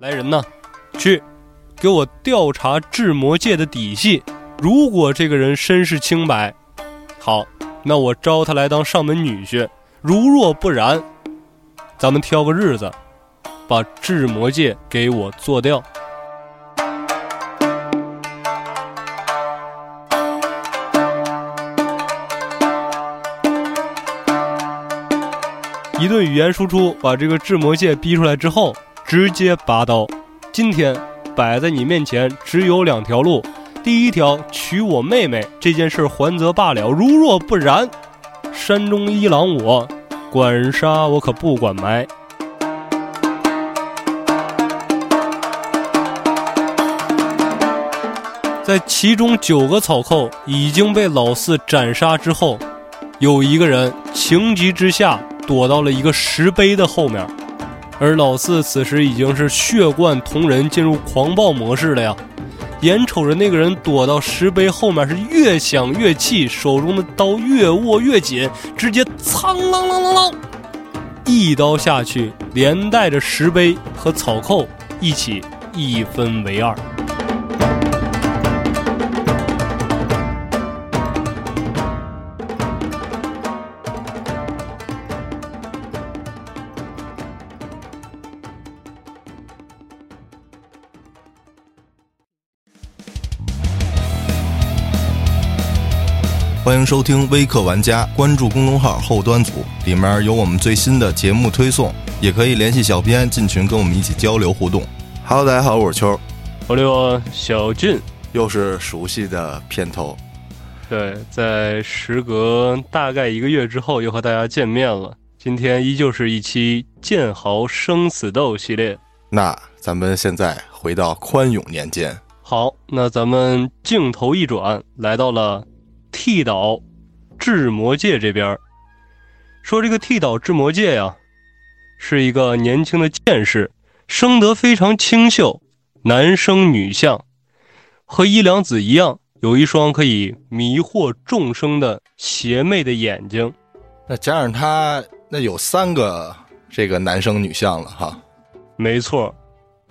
来人呐，去，给我调查智魔界的底细。如果这个人身世清白，好，那我招他来当上门女婿；如若不然，咱们挑个日子，把智魔界给我做掉。一顿语言输出，把这个智魔界逼出来之后。直接拔刀！今天摆在你面前只有两条路：第一条，娶我妹妹，这件事还则罢了；如若不然，山中一郎我管杀我可不管埋。在其中九个草寇已经被老四斩杀之后，有一个人情急之下躲到了一个石碑的后面。而老四此时已经是血贯瞳仁，进入狂暴模式了呀！眼瞅着那个人躲到石碑后面，是越想越气，手中的刀越握越紧，直接苍啷啷啷啷，一刀下去，连带着石碑和草寇一起一分为二。欢迎收听微客玩家，关注公众号后端组，里面有我们最新的节目推送，也可以联系小编进群跟我们一起交流互动。Hello，大家好，我是秋，我六小俊，又是熟悉的片头。对，在时隔大概一个月之后，又和大家见面了。今天依旧是一期剑豪生死斗系列。那咱们现在回到宽永年间。好，那咱们镜头一转，来到了。剃岛智魔界这边说，这个剃岛智魔界呀，是一个年轻的剑士，生得非常清秀，男生女相，和一良子一样，有一双可以迷惑众生的邪魅的眼睛。那加上他，那有三个这个男生女相了哈。没错，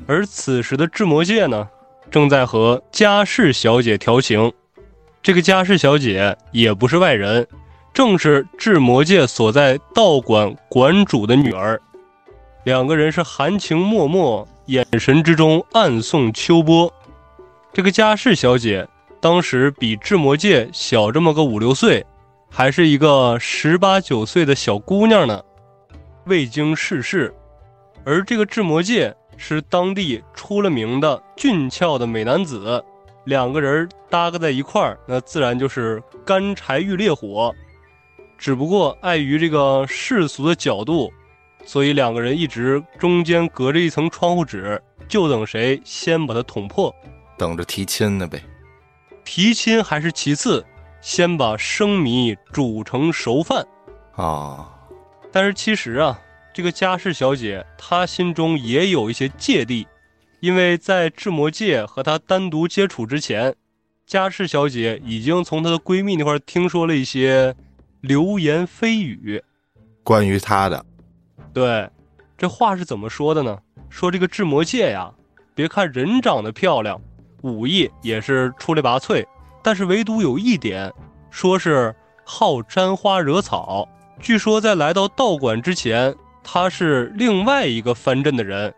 而此时的智魔界呢，正在和家世小姐调情。这个家世小姐也不是外人，正是智魔界所在道馆馆主的女儿。两个人是含情脉脉，眼神之中暗送秋波。这个家世小姐当时比智魔界小这么个五六岁，还是一个十八九岁的小姑娘呢，未经世事。而这个智魔界是当地出了名的俊俏的美男子。两个人搭个在一块儿，那自然就是干柴遇烈火。只不过碍于这个世俗的角度，所以两个人一直中间隔着一层窗户纸，就等谁先把它捅破，等着提亲呢呗。提亲还是其次，先把生米煮成熟饭啊。但是其实啊，这个家世小姐她心中也有一些芥蒂。因为在智魔界和她单独接触之前，家世小姐已经从她的闺蜜那块听说了一些流言蜚语，关于她的。对，这话是怎么说的呢？说这个智魔界呀，别看人长得漂亮，武艺也是出类拔萃，但是唯独有一点，说是好沾花惹草。据说在来到道馆之前，他是另外一个藩镇的人。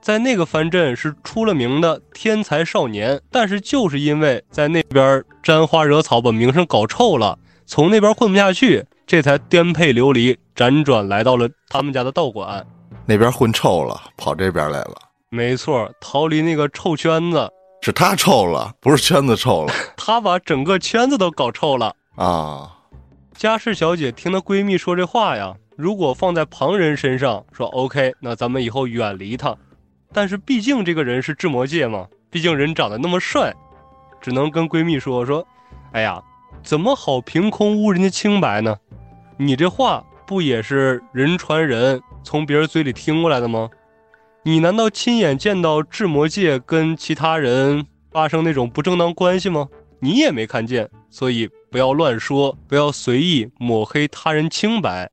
在那个藩镇是出了名的天才少年，但是就是因为在那边沾花惹草，把名声搞臭了，从那边混不下去，这才颠沛流离，辗转来到了他们家的道馆。那边混臭了，跑这边来了。没错，逃离那个臭圈子，是他臭了，不是圈子臭了。他把整个圈子都搞臭了啊！家世小姐听她闺蜜说这话呀，如果放在旁人身上说 OK，那咱们以后远离他。但是毕竟这个人是智魔界嘛，毕竟人长得那么帅，只能跟闺蜜说说，哎呀，怎么好凭空污人家清白呢？你这话不也是人传人，从别人嘴里听过来的吗？你难道亲眼见到智魔界跟其他人发生那种不正当关系吗？你也没看见，所以不要乱说，不要随意抹黑他人清白。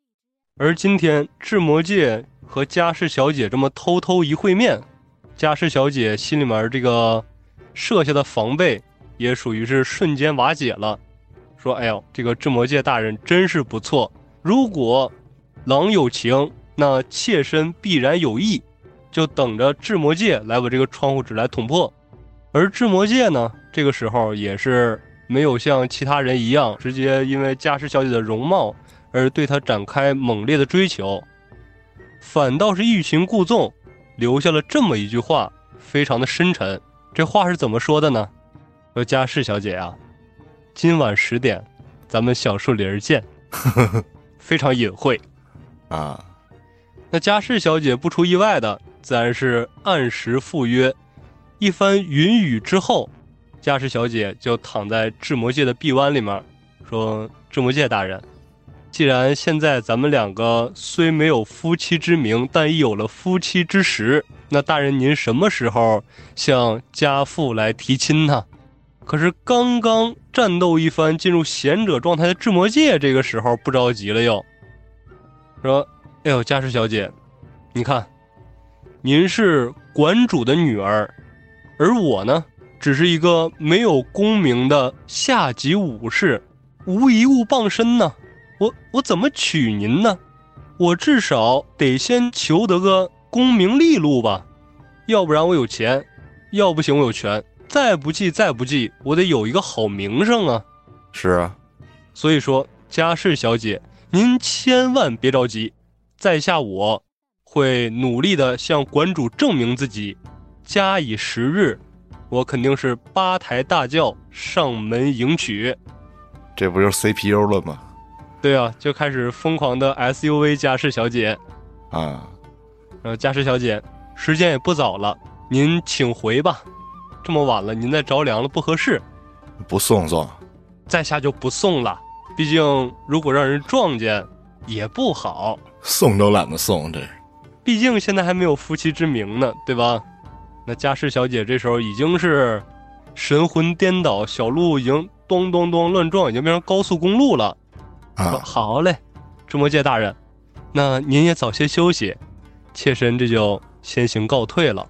而今天智魔界。和家世小姐这么偷偷一会面，家世小姐心里面这个设下的防备也属于是瞬间瓦解了，说：“哎呦，这个智魔界大人真是不错，如果郎有情，那妾身必然有意，就等着智魔界来把这个窗户纸来捅破。”而智魔界呢，这个时候也是没有像其他人一样，直接因为家世小姐的容貌而对她展开猛烈的追求，反倒是欲擒故纵，留下了这么一句话，非常的深沉。这话是怎么说的呢？说家世小姐啊，今晚十点，咱们小树林见。非常隐晦啊。那家世小姐不出意外的，自然是按时赴约。一番云雨之后，家世小姐就躺在智魔界的臂弯里面，说：“智魔界大人，既然现在咱们两个虽没有夫妻之名，但已有了夫妻之实，那大人您什么时候向家父来提亲呢？”可是刚刚战斗一番，进入贤者状态的智魔界，这个时候不着急了，又说：“哎呦，家世小姐，你看，您是馆主的女儿。”而我呢，只是一个没有功名的下级武士，无一物傍身呢。我我怎么娶您呢？我至少得先求得个功名利禄吧，要不然我有钱，要不行我有权，再不济再不济，我得有一个好名声啊。是啊，所以说家世小姐，您千万别着急，在下我会努力的向馆主证明自己。加以时日，我肯定是八抬大轿上门迎娶。这不就是 CPU 了吗？对啊，就开始疯狂的 SUV 家世小姐啊。呃，家世小姐，时间也不早了，您请回吧。这么晚了，您再着凉了不合适。不送送，在下就不送了。毕竟如果让人撞见，也不好。送都懒得送，这。毕竟现在还没有夫妻之名呢，对吧？那家世小姐这时候已经是神魂颠倒，小路已经咚咚咚乱撞，已经变成高速公路了。啊，好嘞，智魔界大人，那您也早些休息，妾身这就先行告退了。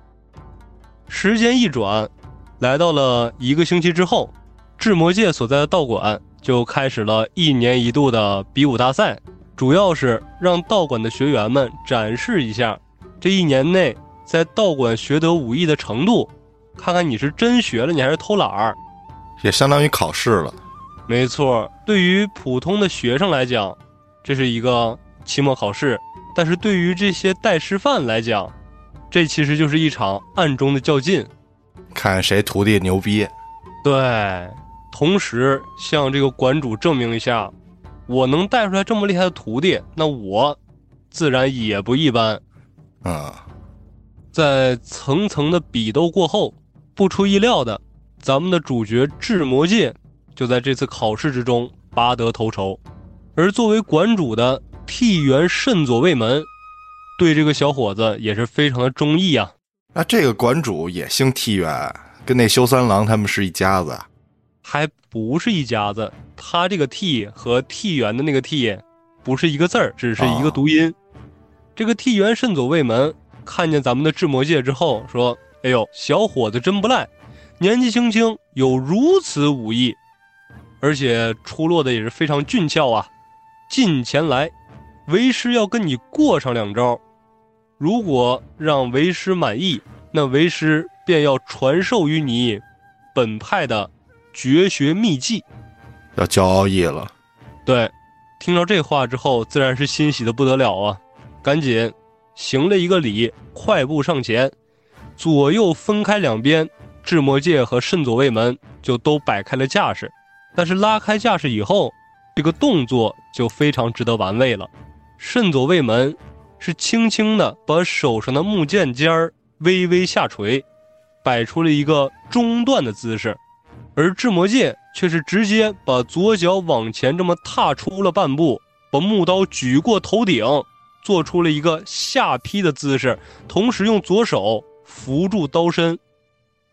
时间一转，来到了一个星期之后，智魔界所在的道馆就开始了一年一度的比武大赛，主要是让道馆的学员们展示一下这一年内。在道馆学得武艺的程度，看看你是真学了，你还是偷懒儿，也相当于考试了。没错，对于普通的学生来讲，这是一个期末考试；但是对于这些带师范来讲，这其实就是一场暗中的较劲，看谁徒弟牛逼。对，同时向这个馆主证明一下，我能带出来这么厉害的徒弟，那我自然也不一般。啊。在层层的比斗过后，不出意料的，咱们的主角智魔界就在这次考试之中拔得头筹。而作为馆主的替元慎左卫门，对这个小伙子也是非常的中意啊。那这个馆主也姓替元，跟那修三郎他们是一家子？还不是一家子。他这个替和替元的那个替不是一个字儿，只是一个读音。这个替元慎左卫门。看见咱们的智魔界之后，说：“哎呦，小伙子真不赖，年纪轻轻有如此武艺，而且出落的也是非常俊俏啊！近前来，为师要跟你过上两招，如果让为师满意，那为师便要传授于你本派的绝学秘技。”要交奥义了。对，听到这话之后，自然是欣喜的不得了啊！赶紧。行了一个礼，快步上前，左右分开两边，智魔界和慎左卫门就都摆开了架势。但是拉开架势以后，这个动作就非常值得玩味了。慎左卫门是轻轻的把手上的木剑尖儿微微下垂，摆出了一个中段的姿势，而智魔界却是直接把左脚往前这么踏出了半步，把木刀举过头顶。做出了一个下劈的姿势，同时用左手扶住刀身。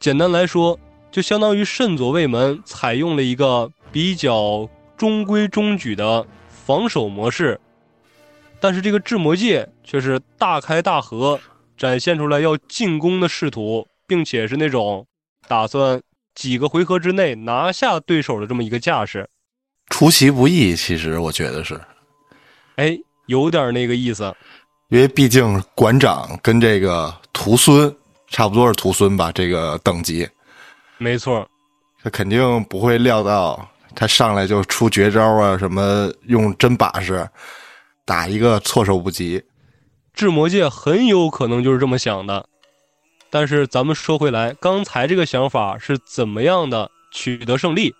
简单来说，就相当于慎左卫门采用了一个比较中规中矩的防守模式。但是这个智魔界却是大开大合，展现出来要进攻的仕途，并且是那种打算几个回合之内拿下对手的这么一个架势。出其不意，其实我觉得是，哎，有点那个意思。因为毕竟馆长跟这个徒孙差不多是徒孙吧，这个等级，没错，他肯定不会料到他上来就出绝招啊，什么用真把式打一个措手不及。智魔界很有可能就是这么想的。但是咱们说回来，刚才这个想法是怎么样的取得胜利？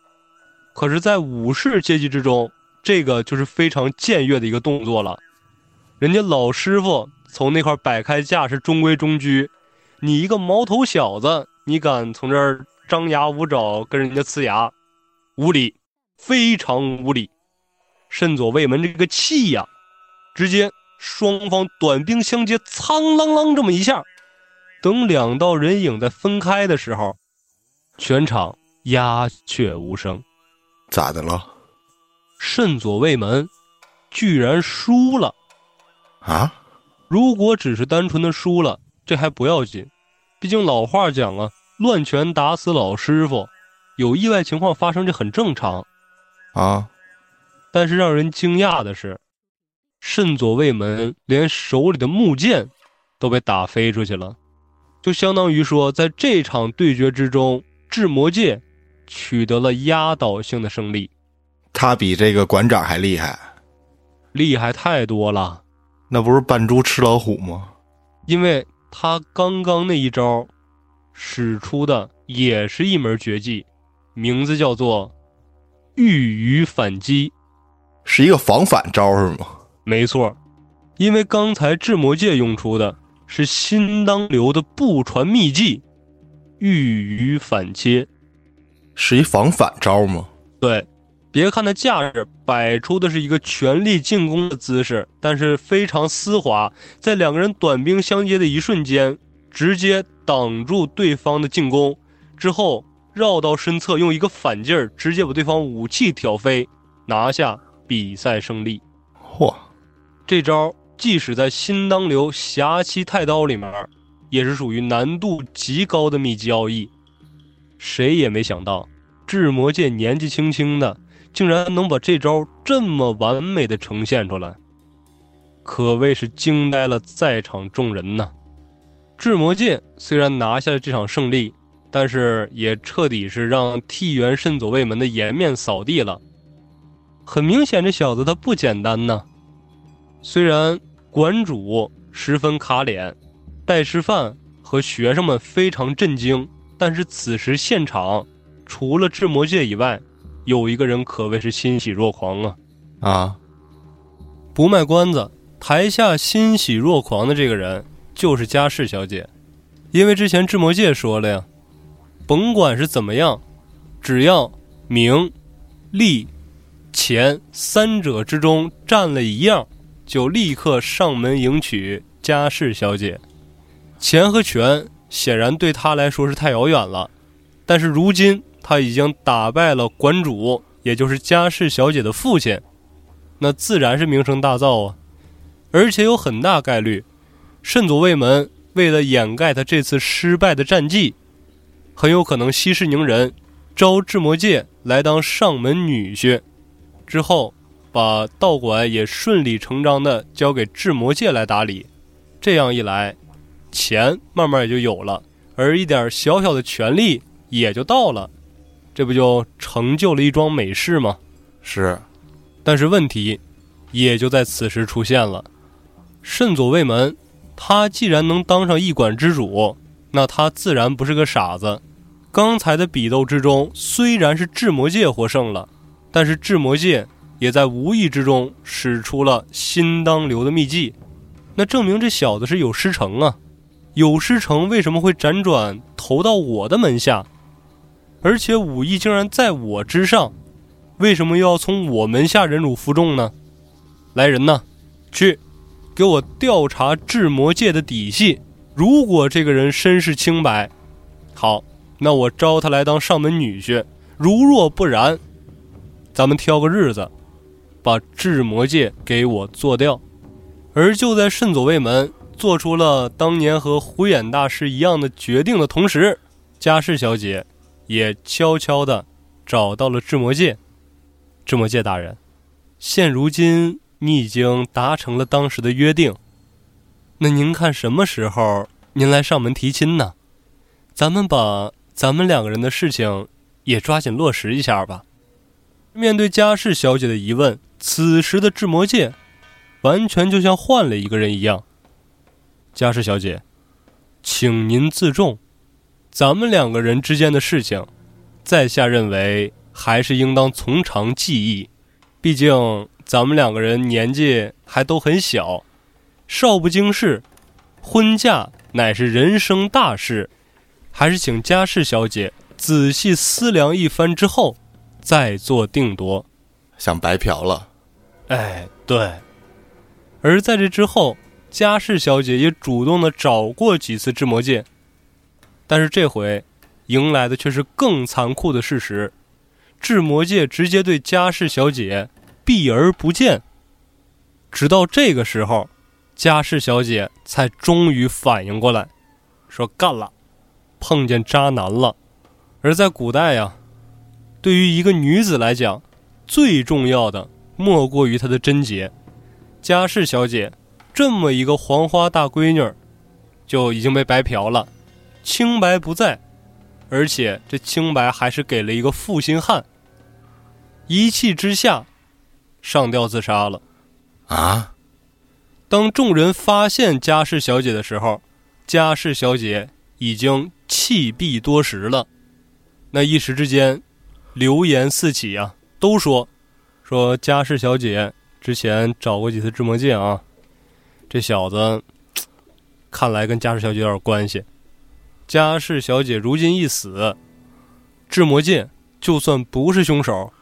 可是，在武士阶级之中，这个就是非常僭越的一个动作了。人家老师傅从那块摆开架势，中规中矩。你一个毛头小子，你敢从这儿张牙舞爪跟人家呲牙，无理，非常无理。慎左卫门这个气呀，直接双方短兵相接，苍啷啷这么一下，等两道人影在分开的时候，全场鸦雀无声。咋的了？慎左卫门居然输了。啊！如果只是单纯的输了，这还不要紧，毕竟老话讲啊，“乱拳打死老师傅”，有意外情况发生这很正常。啊！但是让人惊讶的是，慎左卫门连手里的木剑都被打飞出去了，就相当于说，在这场对决之中，智魔界取得了压倒性的胜利。他比这个馆长还厉害，厉害太多了。那不是扮猪吃老虎吗？因为他刚刚那一招使出的也是一门绝技，名字叫做“御鱼反击”，是一个防反招是吗？没错，因为刚才智魔界用出的是新当流的不传秘技“御鱼反切”，是一防反招吗？对。别看他架势摆出的是一个全力进攻的姿势，但是非常丝滑，在两个人短兵相接的一瞬间，直接挡住对方的进攻，之后绕到身侧，用一个反劲儿，直接把对方武器挑飞，拿下比赛胜利。嚯，这招即使在新当流侠气太刀里面，也是属于难度极高的秘籍奥义。谁也没想到，智魔界年纪轻轻的。竟然能把这招这么完美的呈现出来，可谓是惊呆了在场众人呐！智魔界虽然拿下了这场胜利，但是也彻底是让替元慎左卫门的颜面扫地了。很明显，这小子他不简单呐！虽然馆主十分卡脸，带师范和学生们非常震惊，但是此时现场除了智魔界以外，有一个人可谓是欣喜若狂啊！啊，不卖关子，台下欣喜若狂的这个人就是家世小姐，因为之前智魔界说了呀，甭管是怎么样，只要名、利、钱三者之中占了一样，就立刻上门迎娶家世小姐。钱和权显然对他来说是太遥远了，但是如今。他已经打败了馆主，也就是家世小姐的父亲，那自然是名声大噪啊！而且有很大概率，慎左卫门为了掩盖他这次失败的战绩，很有可能息事宁人，招智魔界来当上门女婿，之后把道馆也顺理成章的交给智魔界来打理。这样一来，钱慢慢也就有了，而一点小小的权利也就到了。这不就成就了一桩美事吗？是，但是问题也就在此时出现了。圣左卫门，他既然能当上一馆之主，那他自然不是个傻子。刚才的比斗之中，虽然是智魔界获胜了，但是智魔界也在无意之中使出了新当流的秘技，那证明这小子是有师承啊。有师承为什么会辗转投到我的门下？而且武艺竟然在我之上，为什么又要从我门下忍辱负重呢？来人呐，去，给我调查智魔界的底细。如果这个人身世清白，好，那我招他来当上门女婿；如若不然，咱们挑个日子，把智魔界给我做掉。而就在慎左卫门做出了当年和虎眼大师一样的决定的同时，家世小姐也悄悄的找到了智魔界。智魔界大人，现如今你已经达成了当时的约定，那您看什么时候您来上门提亲呢？咱们把咱们两个人的事情也抓紧落实一下吧。面对家世小姐的疑问，此时的智魔界完全就像换了一个人一样。家世小姐，请您自重，咱们两个人之间的事情，在下认为还是应当从长计议。毕竟咱们两个人年纪还都很小，少不经事，婚嫁乃是人生大事，还是请家世小姐仔细思量一番之后。再做定夺，想白嫖了。哎，对。而在这之后，家世小姐也主动的找过几次智魔界，但是这回迎来的却是更残酷的事实：智魔界直接对家世小姐避而不见。直到这个时候，家世小姐才终于反应过来，说：“干了，碰见渣男了。”而在古代呀。对于一个女子来讲，最重要的莫过于她的贞洁。家世小姐这么一个黄花大闺女，就已经被白嫖了，清白不在，而且这清白还是给了一个负心汉。一气之下，上吊自杀了。啊！当众人发现家世小姐的时候，家世小姐已经气毙多时了。那一时之间。流言四起啊，都说说家世小姐之前找过几次智魔界啊，这小子看来跟家世小姐有点关系。家世小姐如今一死，智魔界就算不是凶手，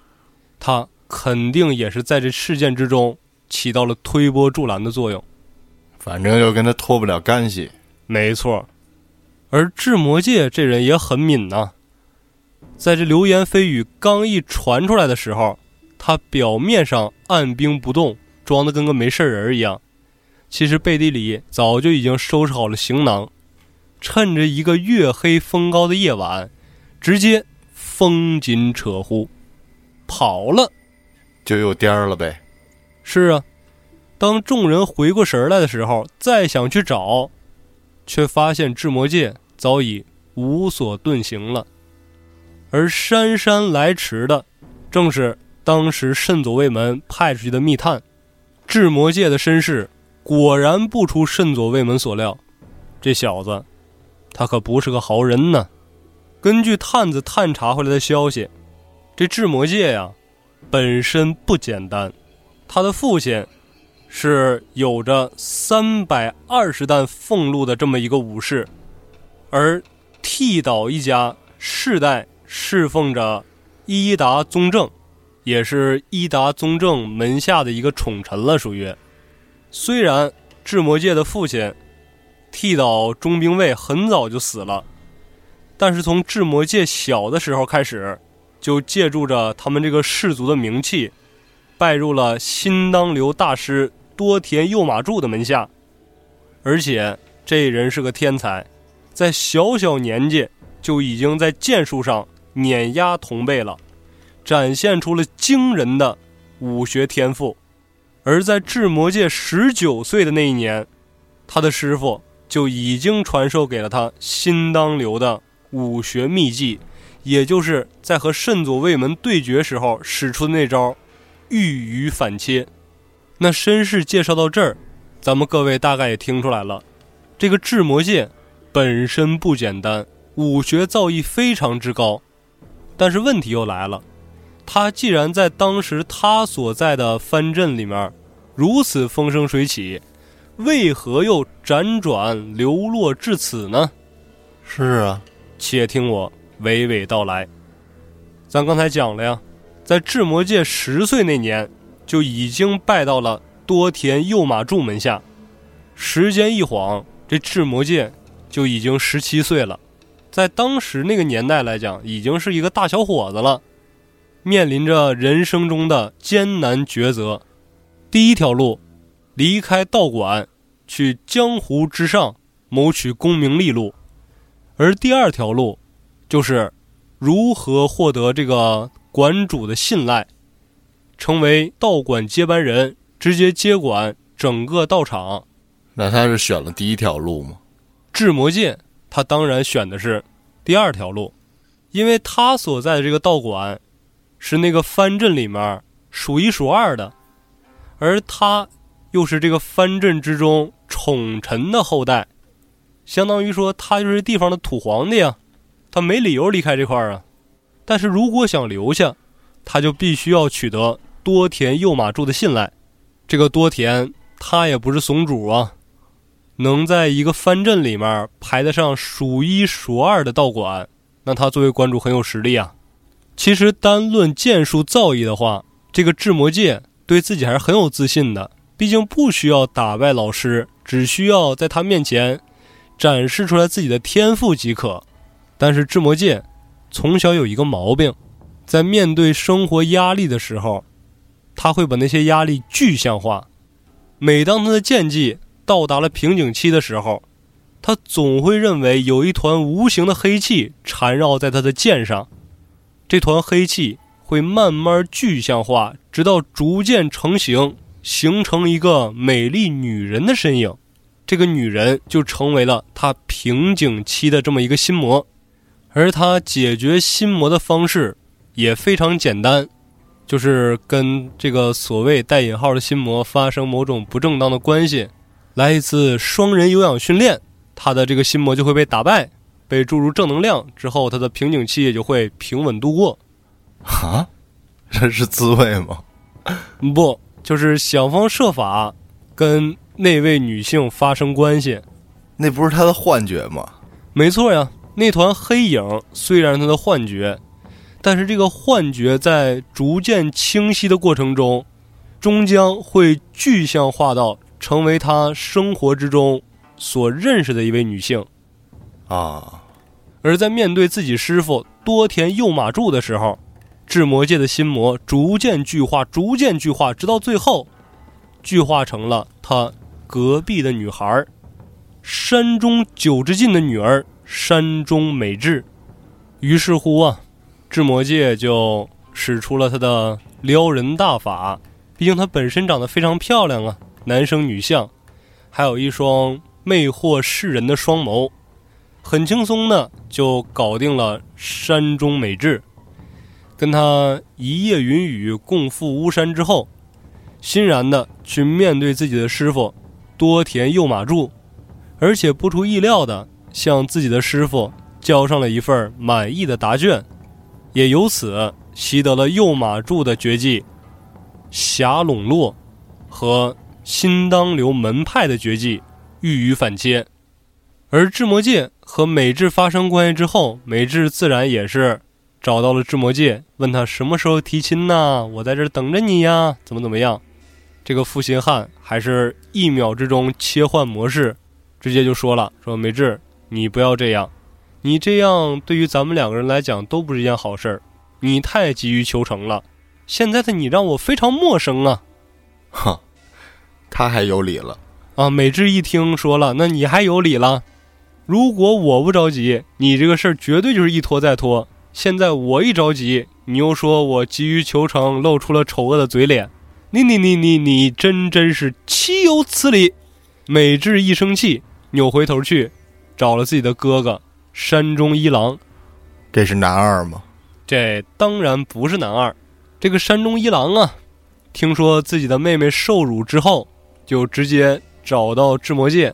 他肯定也是在这事件之中起到了推波助澜的作用。反正又跟他脱不了干系。没错，而智魔界这人也很敏呐。在这流言蜚语刚一传出来的时候，他表面上按兵不动，装的跟个没事人一样，其实背地里早就已经收拾好了行囊，趁着一个月黑风高的夜晚，直接风紧扯呼跑了，就又颠儿了呗。是啊，当众人回过神来的时候，再想去找，却发现智魔界早已无所遁形了。而姗姗来迟的，正是当时圣左卫门派出去的密探。智魔界的身世果然不出圣左卫门所料，这小子，他可不是个好人呢。根据探子探查回来的消息，这智魔界呀，本身不简单。他的父亲是有着三百二十担俸禄的这么一个武士，而剃岛一家世代。侍奉着伊达宗正，也是伊达宗正门下的一个宠臣了。属于，虽然智魔界的父亲剃岛中兵卫很早就死了，但是从智魔界小的时候开始，就借助着他们这个氏族的名气，拜入了新当流大师多田右马助的门下。而且这人是个天才，在小小年纪就已经在剑术上。碾压同辈了，展现出了惊人的武学天赋。而在智魔界十九岁的那一年，他的师傅就已经传授给了他新当流的武学秘技，也就是在和慎左卫门对决时候使出的那招“御鱼反切”。那身世介绍到这儿，咱们各位大概也听出来了，这个智魔界本身不简单，武学造诣非常之高。但是问题又来了，他既然在当时他所在的藩镇里面如此风生水起，为何又辗转流落至此呢？是啊，且听我娓娓道来。咱刚才讲了呀，在智魔界十岁那年就已经拜到了多田右马助门下，时间一晃，这智魔界就已经十七岁了。在当时那个年代来讲，已经是一个大小伙子了，面临着人生中的艰难抉择。第一条路，离开道馆，去江湖之上谋取功名利禄，而第二条路就是如何获得这个馆主的信赖，成为道馆接班人，直接接管整个道场。那他是选了第一条路吗？智魔界，他当然选的是第二条路，因为他所在的这个道馆是那个藩镇里面数一数二的，而他又是这个藩镇之中宠臣的后代，相当于说他就是地方的土皇帝呀，他没理由离开这块儿啊。但是如果想留下，他就必须要取得多田右马助的信赖。这个多田他也不是怂主啊。能在一个藩镇里面排得上数一数二的道馆，那他作为馆主很有实力啊。其实单论剑术造诣的话，这个智魔界对自己还是很有自信的。毕竟不需要打败老师，只需要在他面前展示出来自己的天赋即可。但是智魔界从小有一个毛病，在面对生活压力的时候，他会把那些压力具象化。每当他的剑技，到达了瓶颈期的时候，他总会认为有一团无形的黑气缠绕在他的剑上，这团黑气会慢慢具象化，直到逐渐成型，形成一个美丽女人的身影。这个女人就成为了他瓶颈期的这么一个心魔，而他解决心魔的方式也非常简单，就是跟这个所谓带引号的心魔发生某种不正当的关系。来一次双人有氧训练，他的这个心魔就会被打败，被注入正能量之后，他的瓶颈期也就会平稳度过。啊，这是滋味吗？不，就是想方设法跟那位女性发生关系。那不是他的幻觉吗？没错呀，那团黑影虽然他的幻觉，但是这个幻觉在逐渐清晰的过程中，终将会具象化到。成为他生活之中所认识的一位女性，啊，而在面对自己师傅多田右马柱的时候，智魔界的心魔逐渐具化，逐渐具化，直到最后，具化成了他隔壁的女孩山中九之进的女儿山中美智。于是乎啊，智魔界就使出了他的撩人大法，毕竟她本身长得非常漂亮啊。男生女相，还有一双魅惑世人的双眸，很轻松的就搞定了山中美智。跟他一夜云雨共赴巫山之后，欣然的去面对自己的师傅多田右马助，而且不出意料的向自己的师傅交上了一份满意的答卷，也由此习得了右马柱的绝技霞笼络和。新当流门派的绝技玉羽反切，而智魔界和美智发生关系之后，美智自然也是找到了智魔界，问他什么时候提亲呢？我在这等着你呀，怎么怎么样？这个负心汉还是一秒之中切换模式，直接就说了：“说美智，你不要这样，你这样对于咱们两个人来讲都不是一件好事儿，你太急于求成了。现在的你让我非常陌生啊！”哈。他还有理了啊！美智一听说了，那你还有理了？如果我不着急，你这个事儿绝对就是一拖再拖。现在我一着急，你又说我急于求成，露出了丑恶的嘴脸。你你你你你真真是岂有此理！美智一生气，扭回头去，找了自己的哥哥山中一郎。这是男二吗？这当然不是男二。这个山中一郎啊，听说自己的妹妹受辱之后。就直接找到智魔界，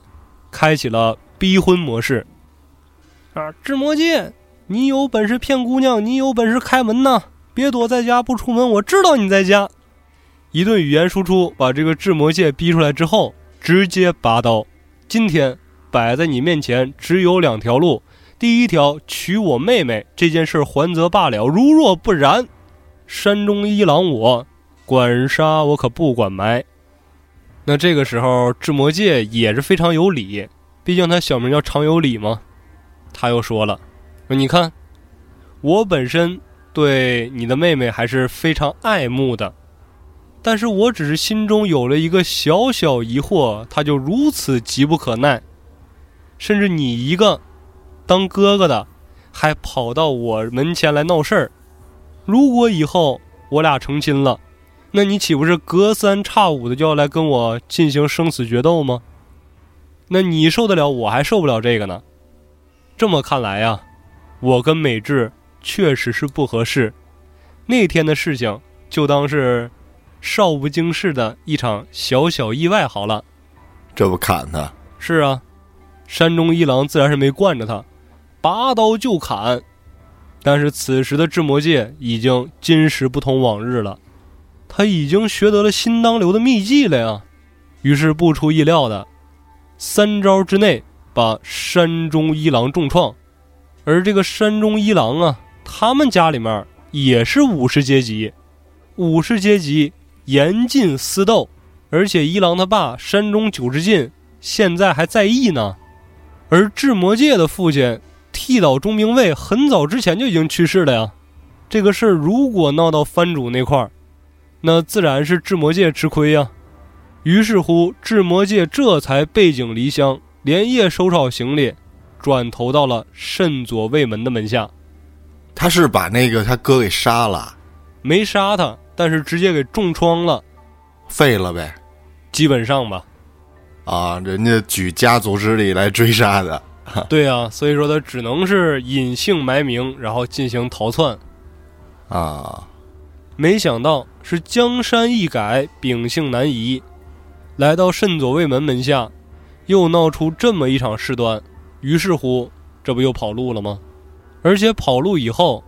开启了逼婚模式。啊，智魔界，你有本事骗姑娘，你有本事开门呐！别躲在家不出门，我知道你在家。一顿语言输出，把这个智魔界逼出来之后，直接拔刀。今天摆在你面前只有两条路：第一条，娶我妹妹，这件事还则罢了；如若不然，山中一郎我管杀我可不管埋。那这个时候，智魔界也是非常有理，毕竟他小名叫常有理嘛。他又说了：“你看，我本身对你的妹妹还是非常爱慕的，但是我只是心中有了一个小小疑惑，他就如此急不可耐，甚至你一个当哥哥的，还跑到我门前来闹事儿。如果以后我俩成亲了，那你岂不是隔三差五的就要来跟我进行生死决斗吗？那你受得了，我还受不了这个呢。这么看来呀，我跟美智确实是不合适。那天的事情就当是。少不经事的一场小小意外，好了，这不砍他？是啊，山中一郎自然是没惯着他，拔刀就砍。但是此时的智魔界已经今时不同往日了，他已经学得了新当流的秘技了呀。于是不出意料的，三招之内把山中一郎重创。而这个山中一郎啊，他们家里面也是武士阶级，武士阶级。严禁私斗，而且一郎他爸山中九之进现在还在役呢，而智魔界的父亲剃岛中兵卫很早之前就已经去世了呀。这个事儿如果闹到藩主那块儿，那自然是智魔界吃亏呀。于是乎，智魔界这才背井离乡，连夜收拾好行李，转投到了慎左卫门的门下。他是把那个他哥给杀了，没杀他。但是直接给重创了，废了呗，基本上吧。啊，人家举家族之力来追杀的。对啊，所以说他只能是隐姓埋名，然后进行逃窜。啊，没想到是江山易改，秉性难移，来到慎左卫门门下，又闹出这么一场事端。于是乎，这不又跑路了吗？而且跑路以后，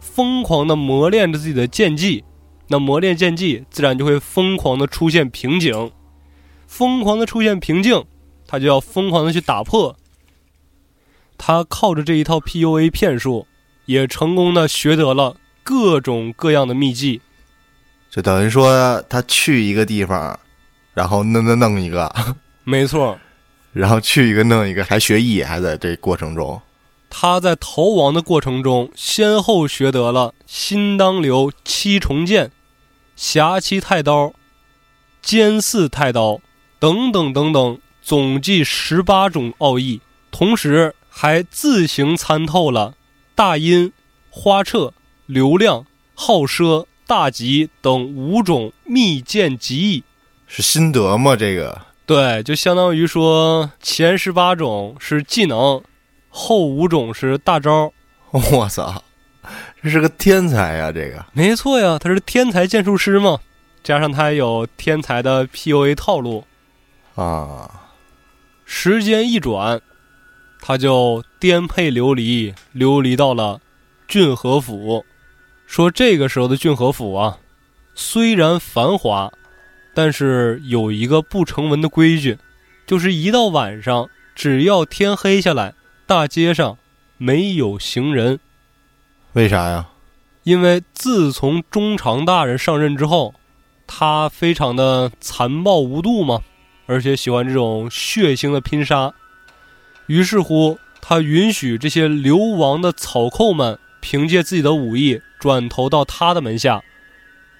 疯狂的磨练着自己的剑技。那磨练剑技，自然就会疯狂的出现瓶颈，疯狂的出现瓶颈，他就要疯狂的去打破。他靠着这一套 PUA 骗术，也成功的学得了各种各样的秘技。就等于说，他去一个地方，然后弄弄弄一个，没错，然后去一个弄一个，还学艺，还在这过程中。他在逃亡的过程中，先后学得了新当流七重剑。侠七太刀、尖四太刀等等等等，总计十八种奥义，同时还自行参透了大阴、花彻、流量、好奢、大吉等五种秘剑极意，是心得吗？这个对，就相当于说前十八种是技能，后五种是大招。我操！这是个天才呀，这个没错呀，他是天才剑术师嘛，加上他有天才的 PUA 套路，啊，时间一转，他就颠沛流离，流离到了郡河府。说这个时候的郡河府啊，虽然繁华，但是有一个不成文的规矩，就是一到晚上，只要天黑下来，大街上没有行人。为啥呀？因为自从中常大人上任之后，他非常的残暴无度嘛，而且喜欢这种血腥的拼杀。于是乎，他允许这些流亡的草寇们凭借自己的武艺转投到他的门下，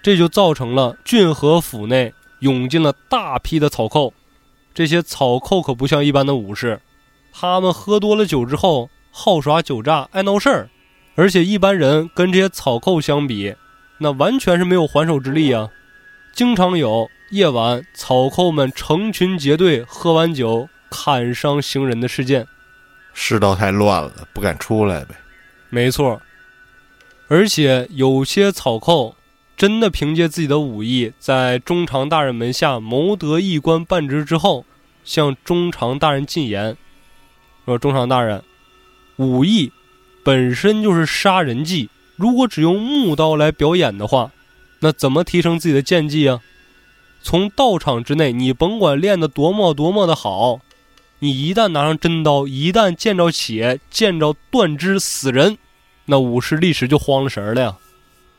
这就造成了郡河府内涌进了大批的草寇。这些草寇可不像一般的武士，他们喝多了酒之后好耍酒诈，爱闹事儿。而且一般人跟这些草寇相比，那完全是没有还手之力啊！经常有夜晚草寇们成群结队喝完酒砍伤行人的事件。世道太乱了，不敢出来呗。没错。而且有些草寇真的凭借自己的武艺，在中常大人门下谋得一官半职之后，向中常大人进言说：“中常大人，武艺。”本身就是杀人技，如果只用木刀来表演的话，那怎么提升自己的剑技啊？从道场之内，你甭管练得多么多么的好，你一旦拿上真刀，一旦见着血，见着断肢死人，那武士立时就慌了神了呀！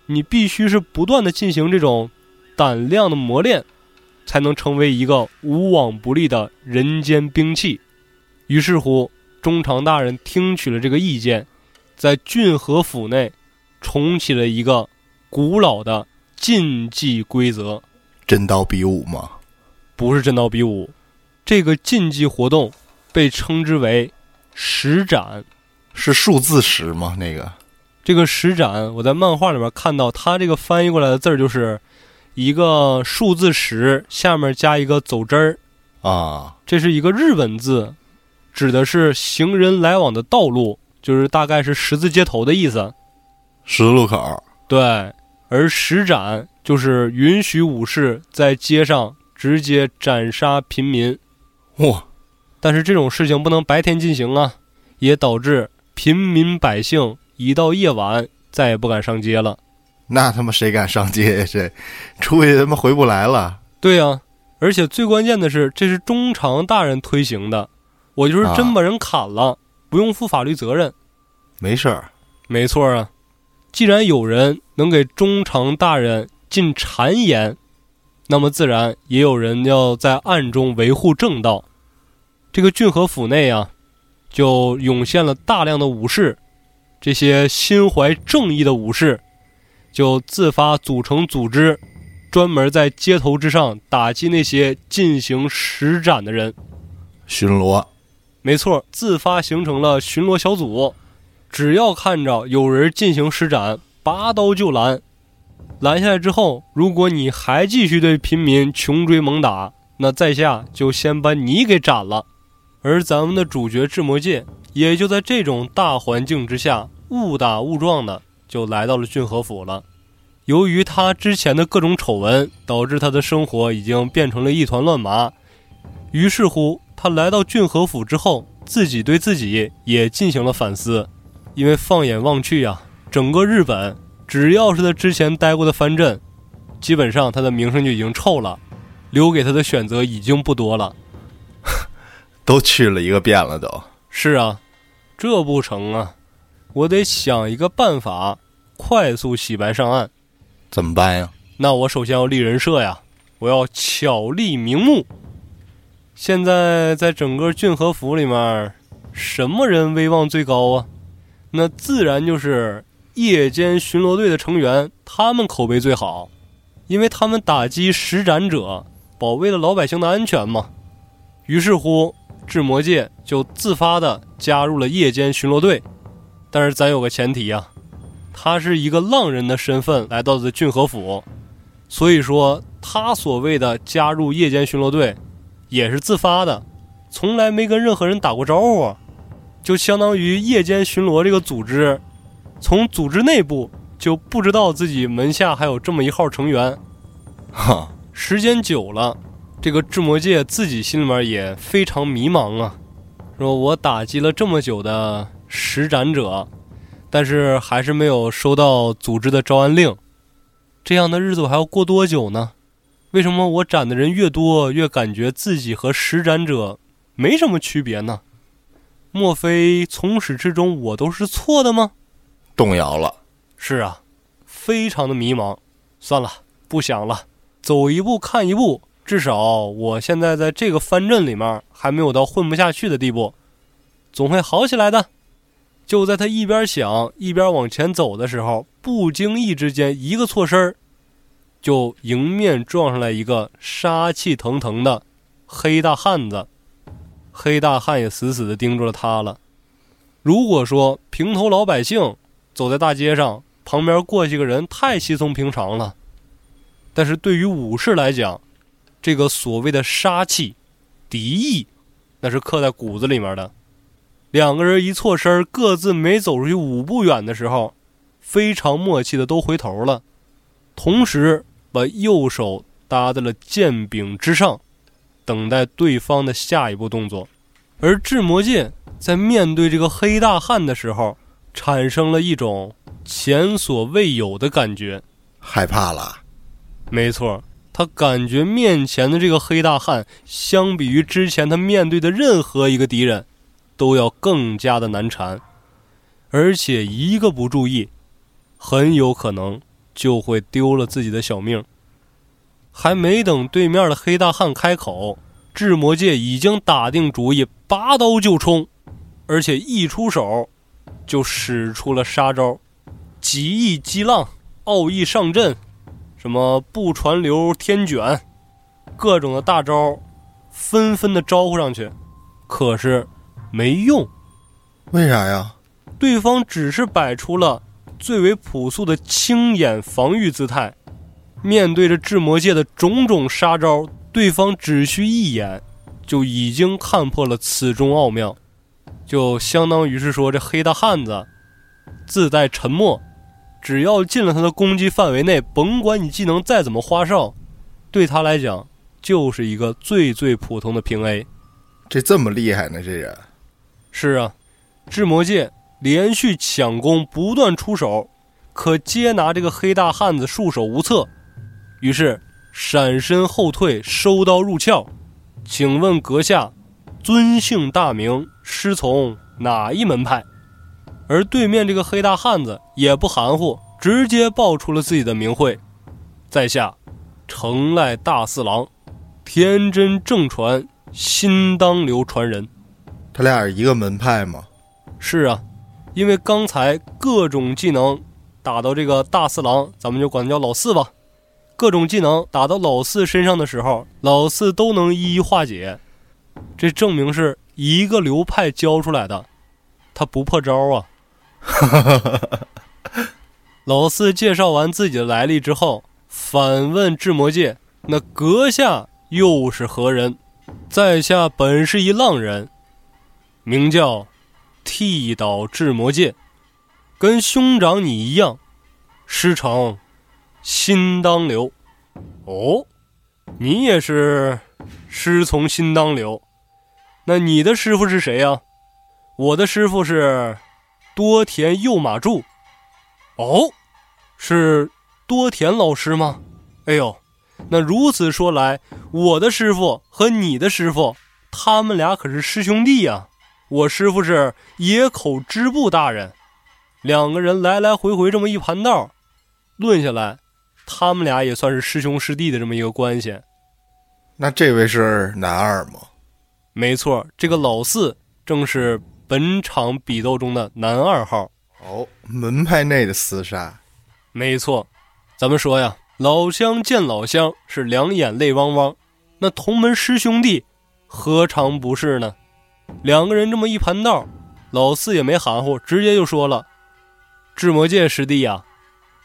你必须是不断的进行这种胆量的磨练，才能成为一个无往不利的人间兵器。于是乎，中常大人听取了这个意见。在郡河府内，重启了一个古老的禁忌规则。真刀比武吗？不是真刀比武，这个竞技活动被称之为十斩。是数字十吗？那个这个十斩，我在漫画里面看到，它这个翻译过来的字儿就是一个数字十，下面加一个走之儿，啊，这是一个日文字，指的是行人来往的道路，就是大概是十字街头的意思。十字路口。对，而十斩就是允许武士在街上直接斩杀平民，哇，但是这种事情不能白天进行啊，也导致平民百姓一到夜晚再也不敢上街了。那他妈谁敢上街呀？这出去他妈回不来了。对呀、而且最关键的是，这是中常大人推行的，我就是真把人砍了，不用负法律责任。没事儿，没错啊，既然有人能给中常大人进谗言，那么自然也有人要在暗中维护正道。这个郡和府内啊，就涌现了大量的武士，这些心怀正义的武士，就自发组成组织，专门在街头之上打击那些进行实斩的人。巡逻。没错，自发形成了巡逻小组，只要看着有人进行施展，拔刀就拦。拦下来之后，如果你还继续对平民穷追猛打，那在下就先把你给斩了。而咱们的主角智魔界也就在这种大环境之下，误打误撞的就来到了郡和府了。由于他之前的各种丑闻，导致他的生活已经变成了一团乱麻。于是乎，他来到郡和府之后，自己对自己也进行了反思。因为放眼望去呀、整个日本，只要是他之前待过的藩镇，基本上他的名声就已经臭了，留给他的选择已经不多了。都去了一个遍了都。是啊，这不成啊！我得想一个办法，快速洗白上岸。怎么办呀？那我首先要立人设呀，我要巧立名目。现在在整个郡和府里面，什么人威望最高啊？那自然就是夜间巡逻队的成员，他们口碑最好，因为他们打击实斩者，保卫了老百姓的安全嘛。于是乎，智魔界就自发的加入了夜间巡逻队。但是咱有个前提呀、他是一个浪人的身份来到的郡和府，所以说他所谓的加入夜间巡逻队，也是自发的，从来没跟任何人打过招呼，就相当于夜间巡逻这个组织，从组织内部就不知道自己门下还有这么一号成员。哈，时间久了，这个智魔界自己心里面也非常迷茫啊，说我打击了这么久的实展者，但是还是没有收到组织的招安令，这样的日子我还要过多久呢？为什么我斩的人越多，越感觉自己和实展者没什么区别呢？莫非从始至终我都是错的吗？动摇了。是啊，非常的迷茫。算了，不想了，走一步看一步。至少我现在在这个藩镇里面还没有到混不下去的地步，总会好起来的。就在他一边想一边往前走的时候，不经意之间一个错身，就迎面撞上来一个杀气腾腾的黑大汉子。黑大汉也死死地盯住了他了。如果说平头老百姓走在大街上，旁边过去个人太稀松平常了。但是对于武士来讲，这个所谓的杀气、敌意，那是刻在骨子里面的。两个人一错身，各自没走出去五步远的时候，非常默契的都回头了，同时把右手搭在了剑柄之上，等待对方的下一步动作。而智魔剑在面对这个黑大汉的时候，产生了一种前所未有的感觉。害怕了。没错，他感觉面前的这个黑大汉，相比于之前他面对的任何一个敌人，都要更加的难缠，而且一个不注意，很有可能就会丢了自己的小命。还没等对面的黑大汉开口，智魔界已经打定主意，拔刀就冲，而且一出手就使出了杀招，极意激浪，奥义上阵。什么不传流天卷，各种的大招，纷纷的招呼上去，可是没用。为啥呀？对方只是摆出了最为朴素的青眼防御姿态，面对着智魔界的种种杀招，对方只需一眼就已经看破了此中奥妙，就相当于是说这黑大汉子自带沉默。只要进了他的攻击范围内，甭管你技能再怎么花哨，对他来讲就是一个最最普通的平 A。这这么厉害呢？这人是啊，智魔界连续抢攻，不断出手，可接拿这个黑大汉子束手无策。于是闪身后退，收刀入鞘。请问阁下，尊姓大名？师从哪一门派？而对面这个黑大汉子也不含糊，直接报出了自己的名讳：“在下，城赖大四郎，天真正传新当流传人。”他俩是一个门派吗？是啊，因为刚才各种技能打到这个大四郎，咱们就管他叫老四吧。各种技能打到老四身上的时候，老四都能一一化解，这证明是一个流派教出来的，他不破招啊。老四介绍完自己的来历之后，反问智魔界：“那阁下又是何人？”在下本是一浪人，名叫剃刀智魔界，跟兄长你一样，师承新当流。哦，你也是师从新当流？那你的师傅是谁呀？我的师傅是。多田右马助，哦，是多田老师吗？哎呦，那如此说来，我的师傅和你的师傅，他们俩可是师兄弟呀。我师傅是野口支部大人，两个人来来回回这么一盘道，论下来，他们俩也算是师兄师弟的这么一个关系。那这位是男二吗？没错，这个老四正是。本场比斗中的男二号哦，门派内的厮杀，没错。咱们说呀，老乡见老乡是两眼泪汪汪，那同门师兄弟何尝不是呢？两个人这么一盘道，老四也没含糊，直接就说了：“智魔界师弟呀，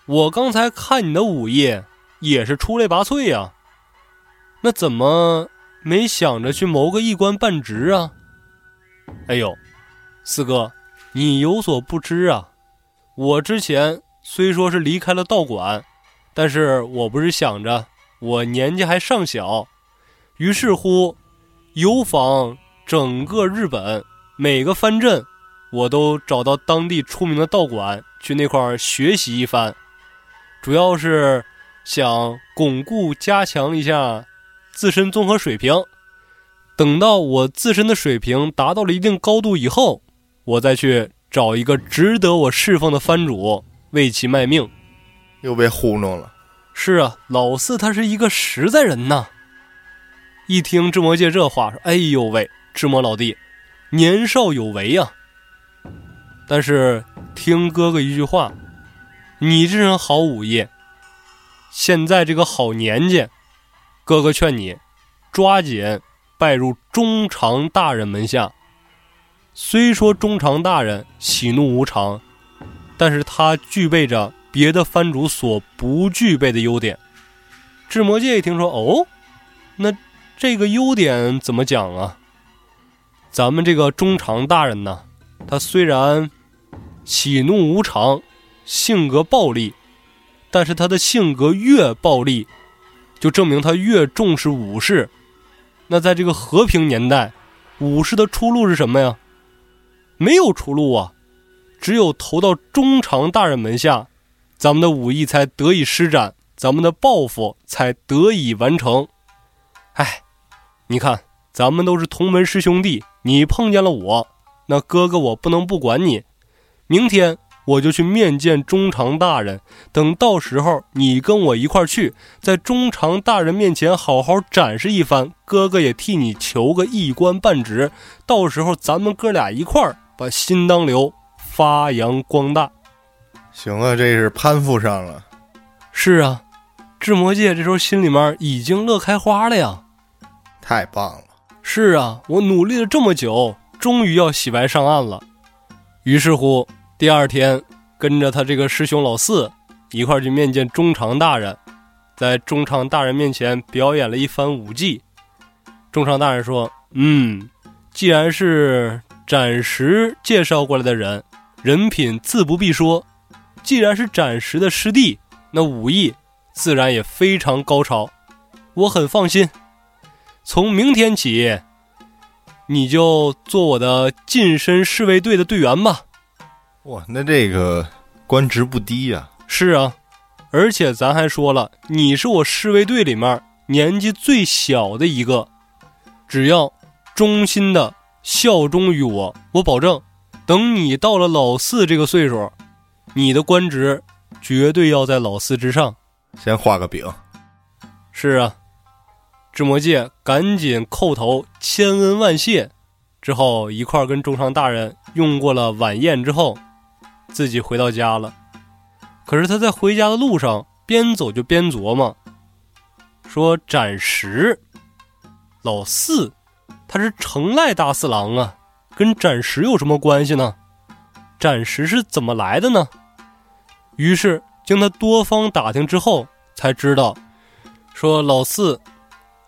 我刚才看你的武艺也是出类拔萃呀，那怎么没想着去谋个一官半职啊？”哎呦！四哥，你有所不知啊，我之前虽说是离开了道馆，但是我不是想着我年纪还尚小，于是乎游访整个日本每个藩镇，我都找到当地出名的道馆去那块儿学习一番，主要是想巩固加强一下自身综合水平，等到我自身的水平达到了一定高度以后。我再去找一个值得我侍奉的藩主，为其卖命，又被糊弄了。是啊，老四他是一个实在人呐。一听智魔界这话，说：“哎呦喂，智魔老弟，年少有为呀。但是听哥哥一句话，你这人好武艺，现在这个好年纪，哥哥劝你抓紧拜入中长大人门下。”虽说中长大人喜怒无常，但是他具备着别的藩主所不具备的优点。智魔界一听说，哦，那这个优点怎么讲啊？咱们这个中长大人呢，他虽然喜怒无常，性格暴戾，但是他的性格越暴戾，就证明他越重视武士。那在这个和平年代，武士的出路是什么呀？没有出路啊，只有投到中长大人门下，咱们的武艺才得以施展，咱们的抱负才得以完成。哎，你看，咱们都是同门师兄弟，你碰见了我，那哥哥我不能不管你。明天我就去面见中常大人，等到时候你跟我一块儿去，在中常大人面前好好展示一番，哥哥也替你求个一官半职，到时候咱们哥俩一块儿。把新当流发扬光大，行啊，这是攀附上了。是啊，智魔界这时候心里面已经乐开花了呀！太棒了！是啊，我努力了这么久，终于要洗白上岸了。于是乎，第二天跟着他这个师兄老四一块去面见中长大人，在中长大人面前表演了一番武技。中长大人说：“嗯，既然是暂时介绍过来的人，人品自不必说。既然是暂时的师弟，那武艺自然也非常高超。我很放心。从明天起，你就做我的近身侍卫队的队员吧。哇，那这个官职不低呀。是啊，而且咱还说了，你是我侍卫队里面年纪最小的一个。”只要忠心的效忠于我，我保证，等你到了老四这个岁数，你的官职绝对要在老四之上。先画个饼。是啊，智魔界赶紧叩头千恩万谢，之后一块跟中上大人用过了晚宴之后，自己回到家了。可是他在回家的路上，边走就边琢磨，说暂时。老四，他是城赖大四郎啊，跟暂时有什么关系呢？暂时是怎么来的呢？于是经他多方打听之后，才知道，说老四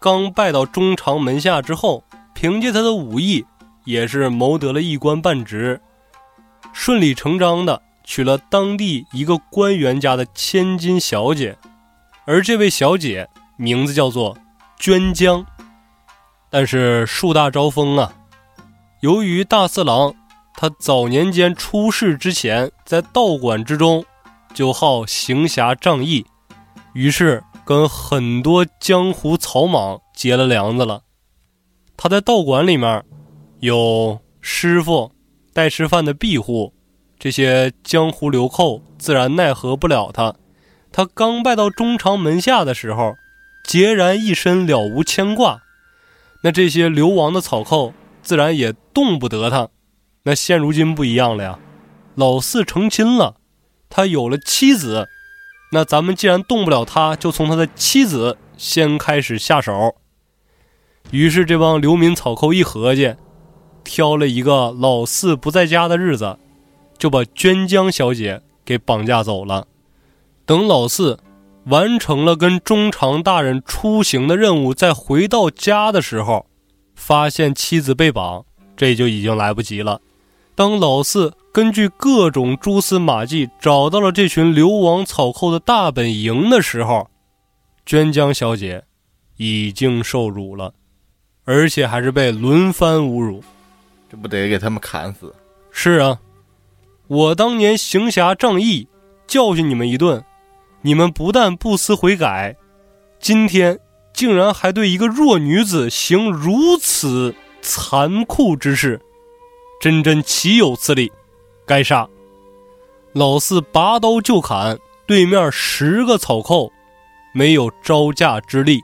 刚拜到中长门下之后，凭借他的武艺，也是谋得了一官半职，顺理成章的娶了当地一个官员家的千金小姐，而这位小姐名字叫做娟江。但是树大招风啊！由于大四郎他早年间出世之前，在道馆之中就好行侠仗义，于是跟很多江湖草莽结了梁子了。他在道馆里面有师傅带吃饭的庇护，这些江湖流寇自然奈何不了他。他刚拜到中长门下的时候，孑然一身，了无牵挂。那这些流亡的草寇自然也动不得他，那现如今不一样了呀，老四成亲了，他有了妻子，那咱们既然动不了他，就从他的妻子先开始下手。于是这帮流民草寇一合计，挑了一个老四不在家的日子，就把娟江小姐给绑架走了。等老四。完成了跟中长大人出行的任务，再回到家的时候，发现妻子被绑，这就已经来不及了。当老四根据各种蛛丝马迹找到了这群流亡草寇的大本营的时候，娟江小姐已经受辱了，而且还是被轮番侮辱。这不得给他们砍死？是啊，我当年行侠仗义，教训你们一顿。你们不但不思悔改，今天竟然还对一个弱女子行如此残酷之事，真真岂有此理！该杀！老四拔刀就砍，对面十个草寇没有招架之力。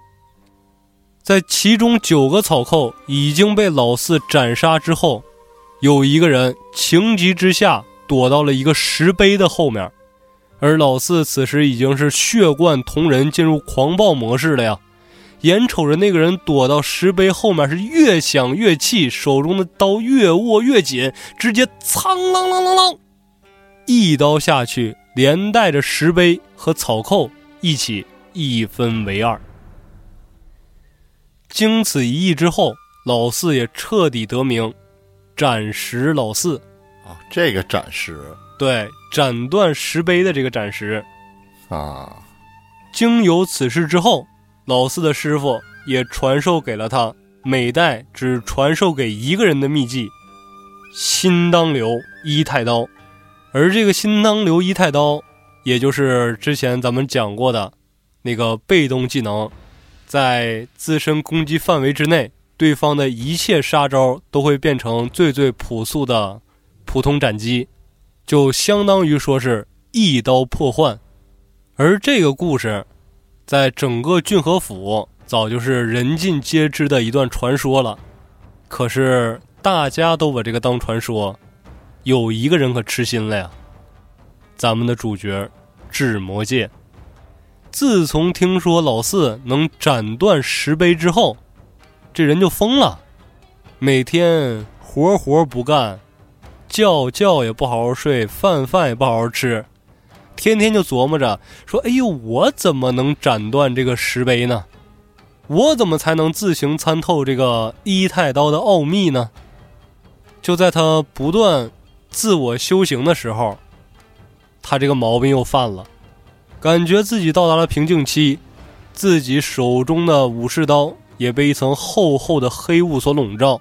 在其中九个草寇已经被老四斩杀之后，有一个人情急之下躲到了一个石碑的后面。而老四此时已经是血贯瞳仁，进入狂暴模式了呀！眼瞅着那个人躲到石碑后面，是越想越气，手中的刀越握越紧，直接苍啷啷啷啷，一刀下去，连带着石碑和草寇一起一分为二。经此一役之后，老四也彻底得名，斩石老四。啊，这个斩石。对，斩断石碑的这个斩石，啊，经有此事之后，老四的师傅也传授给了他每代只传授给一个人的秘技——新当流一太刀。而这个新当流一太刀，也就是之前咱们讲过的那个被动技能，在自身攻击范围之内，对方的一切杀招都会变成最最朴素的普通斩击。就相当于说是一刀破幻，而这个故事，在整个郡和府早就是人尽皆知的一段传说了。可是大家都把这个当传说，有一个人可痴心了呀。咱们的主角智魔界，自从听说老四能斩断石碑之后，这人就疯了，每天活活不干，觉觉也不好好睡，饭饭也不好好吃，天天就琢磨着说：“哎呦，我怎么能斩断这个石碑呢？我怎么才能自行参透这个一太刀的奥秘呢？”就在他不断自我修行的时候，他这个毛病又犯了，感觉自己到达了瓶颈期，自己手中的武士刀也被一层厚厚的黑雾所笼罩。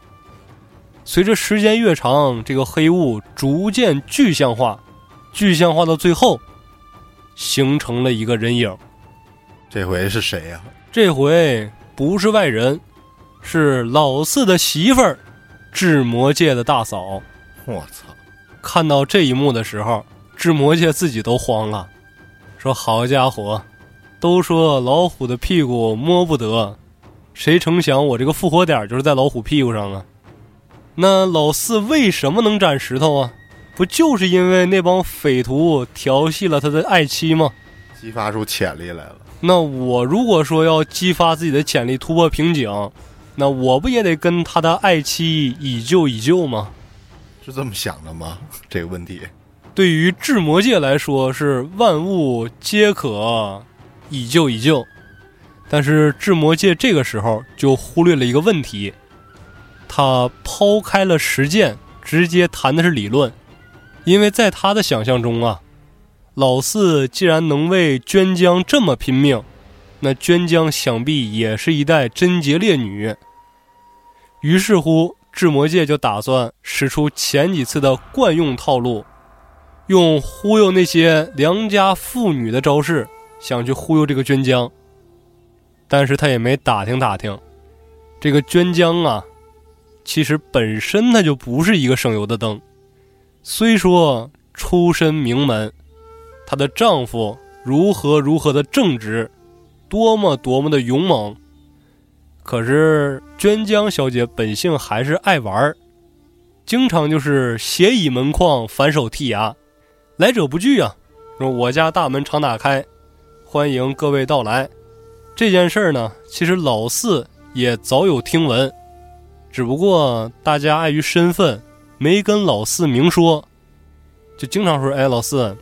随着时间越长，这个黑雾逐渐具象化，具象化到最后，形成了一个人影。这回是谁呀？这回不是外人，是老四的媳妇儿。智魔界的大嫂，我操！看到这一幕的时候，智魔界自己都慌了，说：“好家伙，都说老虎的屁股摸不得，谁成想我这个复活点就是在老虎屁股上啊！那老四为什么能斩石头啊？不就是因为那帮匪徒调戏了他的爱妻吗？激发出潜力来了。那我如果说要激发自己的潜力，突破瓶颈。”那我不也得跟他的爱妻以旧以旧吗？是这么想的吗？这个问题，对于智魔界来说是万物皆可以救以救，但是智魔界这个时候就忽略了一个问题，他抛开了实践，直接谈的是理论，因为在他的想象中啊，老四既然能为娟江这么拼命，那娟江想必也是一代贞洁烈女。于是乎，智魔界就打算使出前几次的惯用套路，用忽悠那些良家妇女的招式，想去忽悠这个娟江。但是他也没打听打听，这个娟江啊，其实本身她就不是一个省油的灯。虽说出身名门，她的丈夫如何如何的正直，多么多么的勇猛。可是娟江小姐本性还是爱玩儿，经常就是斜倚门框，反手剔牙，来者不拒啊！说我家大门常打开，欢迎各位到来。这件事儿呢，其实老四也早有听闻，只不过大家碍于身份，没跟老四明说，就经常说：“哎，老四，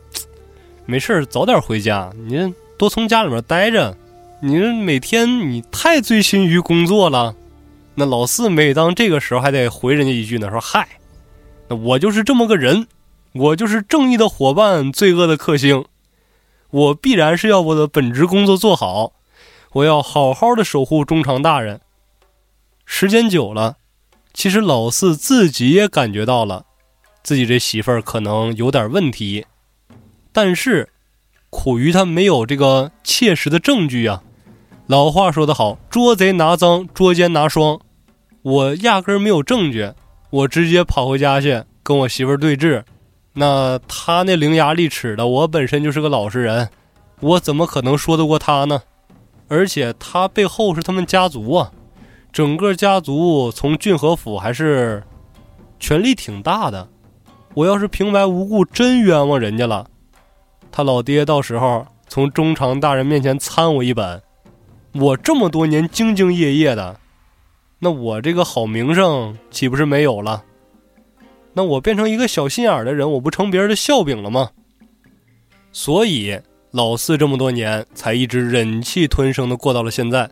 没事儿早点回家，您多从家里面待着。”你每天你太醉心于工作了，那老四每当这个时候还得回人家一句呢，说嗨，那我就是这么个人，我就是正义的伙伴，罪恶的克星，我必然是要我的本职工作做好，我要好好的守护中长大人。时间久了，其实老四自己也感觉到了，自己这媳妇儿可能有点问题，但是苦于他没有这个切实的证据啊。老话说得好，捉贼拿赃，捉奸拿双。我压根儿没有证据，我直接跑回家去跟我媳妇儿对峙。那他那伶牙俐齿的，我本身就是个老实人，我怎么可能说得过他呢？而且他背后是他们家族啊，整个家族从郡和府还是权力挺大的。我要是平白无故真冤枉人家了，他老爹到时候从中长大人面前参我一本。我这么多年兢兢业业的，那我这个好名声岂不是没有了？那我变成一个小心眼的人，我不成别人的笑柄了吗？所以老四这么多年才一直忍气吞声的过到了现在，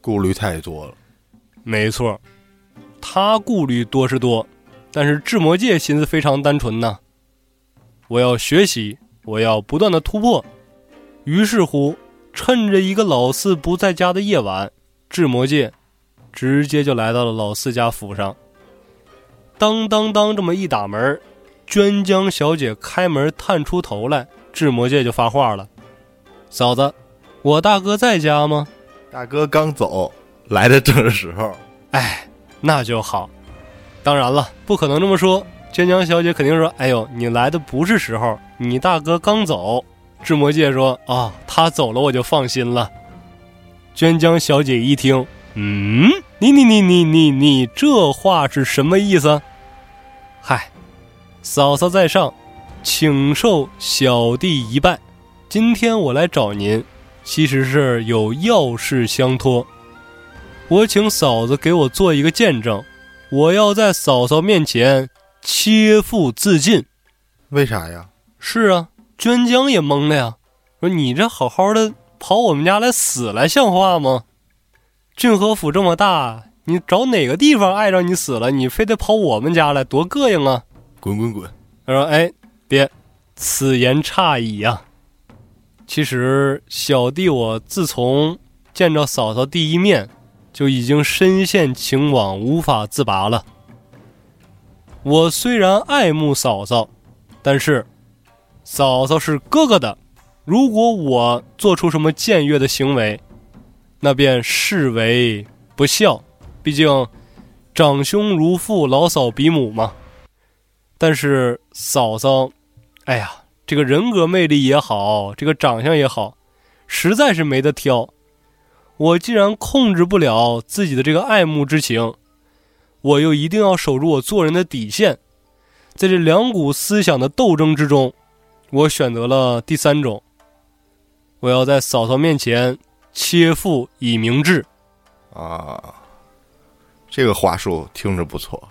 顾虑太多了。没错，他顾虑多是多，但是智魔界心思非常单纯呐。我要学习，我要不断的突破。于是乎。趁着一个老四不在家的夜晚，智魔界直接就来到了老四家府上。当当当，这么一打门，娟江小姐开门探出头来，智魔界就发话了：“嫂子，我大哥在家吗？”大哥刚走，来的正是时候。哎，那就好。当然了，不可能这么说。娟江小姐肯定说：“哎呦，你来的不是时候，你大哥刚走。”智魔界说：“啊，他走了，我就放心了。”娟江小姐一听，嗯，你你你你你你这话是什么意思？嗨，嫂嫂在上，请受小弟一拜。今天我来找您，其实是有要事相托。我请嫂子给我做一个见证，我要在嫂嫂面前切腹自尽。为啥呀？是啊，娟江也懵了呀，说你这好好的跑我们家来死来，像话吗？郡和府这么大，你找哪个地方碍着你死了，你非得跑我们家来，多膈应啊！滚滚滚！他说：“哎，别，此言差矣呀。其实小弟我自从见着嫂嫂第一面，就已经深陷情网，无法自拔了。我虽然爱慕嫂嫂，但是嫂嫂是哥哥的，如果我做出什么僭越的行为，那便视为不孝。毕竟长兄如父，老嫂比母嘛。但是嫂嫂，哎呀，这个人格魅力也好，这个长相也好，实在是没得挑。我既然控制不了自己的这个爱慕之情，我又一定要守住我做人的底线。在这两股思想的斗争之中，我选择了第三种。我要在嫂嫂面前切腹以明志。啊，这个话术听着不错。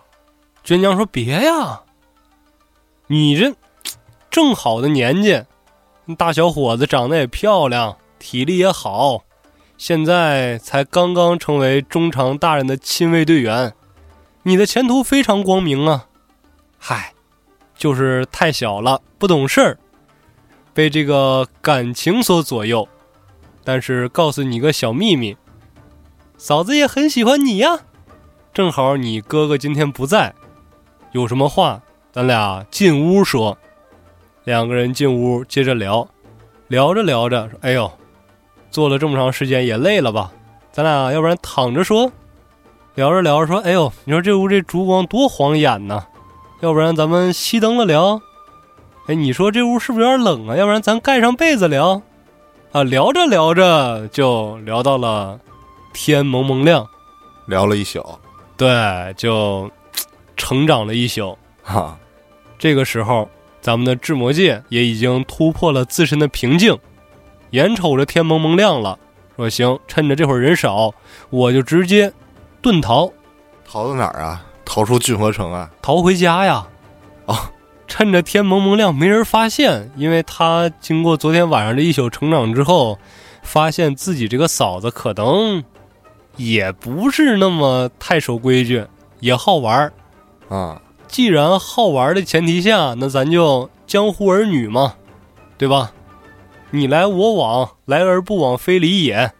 娟娘说：“别呀，你这正好的年纪，大小伙子长得也漂亮，体力也好，现在才刚刚成为中常大人的亲卫队员，你的前途非常光明啊！嗨，就是太小了，不懂事儿，被这个感情所左右。但是告诉你个小秘密，嫂子也很喜欢你呀。正好你哥哥今天不在，有什么话咱俩进屋说。两个人进屋接着聊，聊着聊着：“哎呦，坐了这么长时间也累了吧？咱俩要不然躺着说。”聊着聊着说：“哎呦，你说这屋这烛光多晃眼呐，要不然咱们熄灯了聊。哎，你说这屋是不是有点冷啊？要不然咱盖上被子聊。啊，聊着聊着就聊到了天蒙蒙亮，聊了一宿，对，就成长了一宿。哈，这个时候，咱们的智魔界也已经突破了自身的瓶颈，眼瞅着天蒙蒙亮了，说行，趁着这会儿人少，我就直接遁逃，逃到哪儿啊？逃出郡河城啊？逃回家呀！哦，趁着天蒙蒙亮，没人发现，因为他经过昨天晚上这一宿成长之后，发现自己这个嫂子可能也不是那么太守规矩，也好玩儿。啊，既然好玩的前提下，那咱就江湖儿女嘛，对吧？你来我往，来而不往非礼也。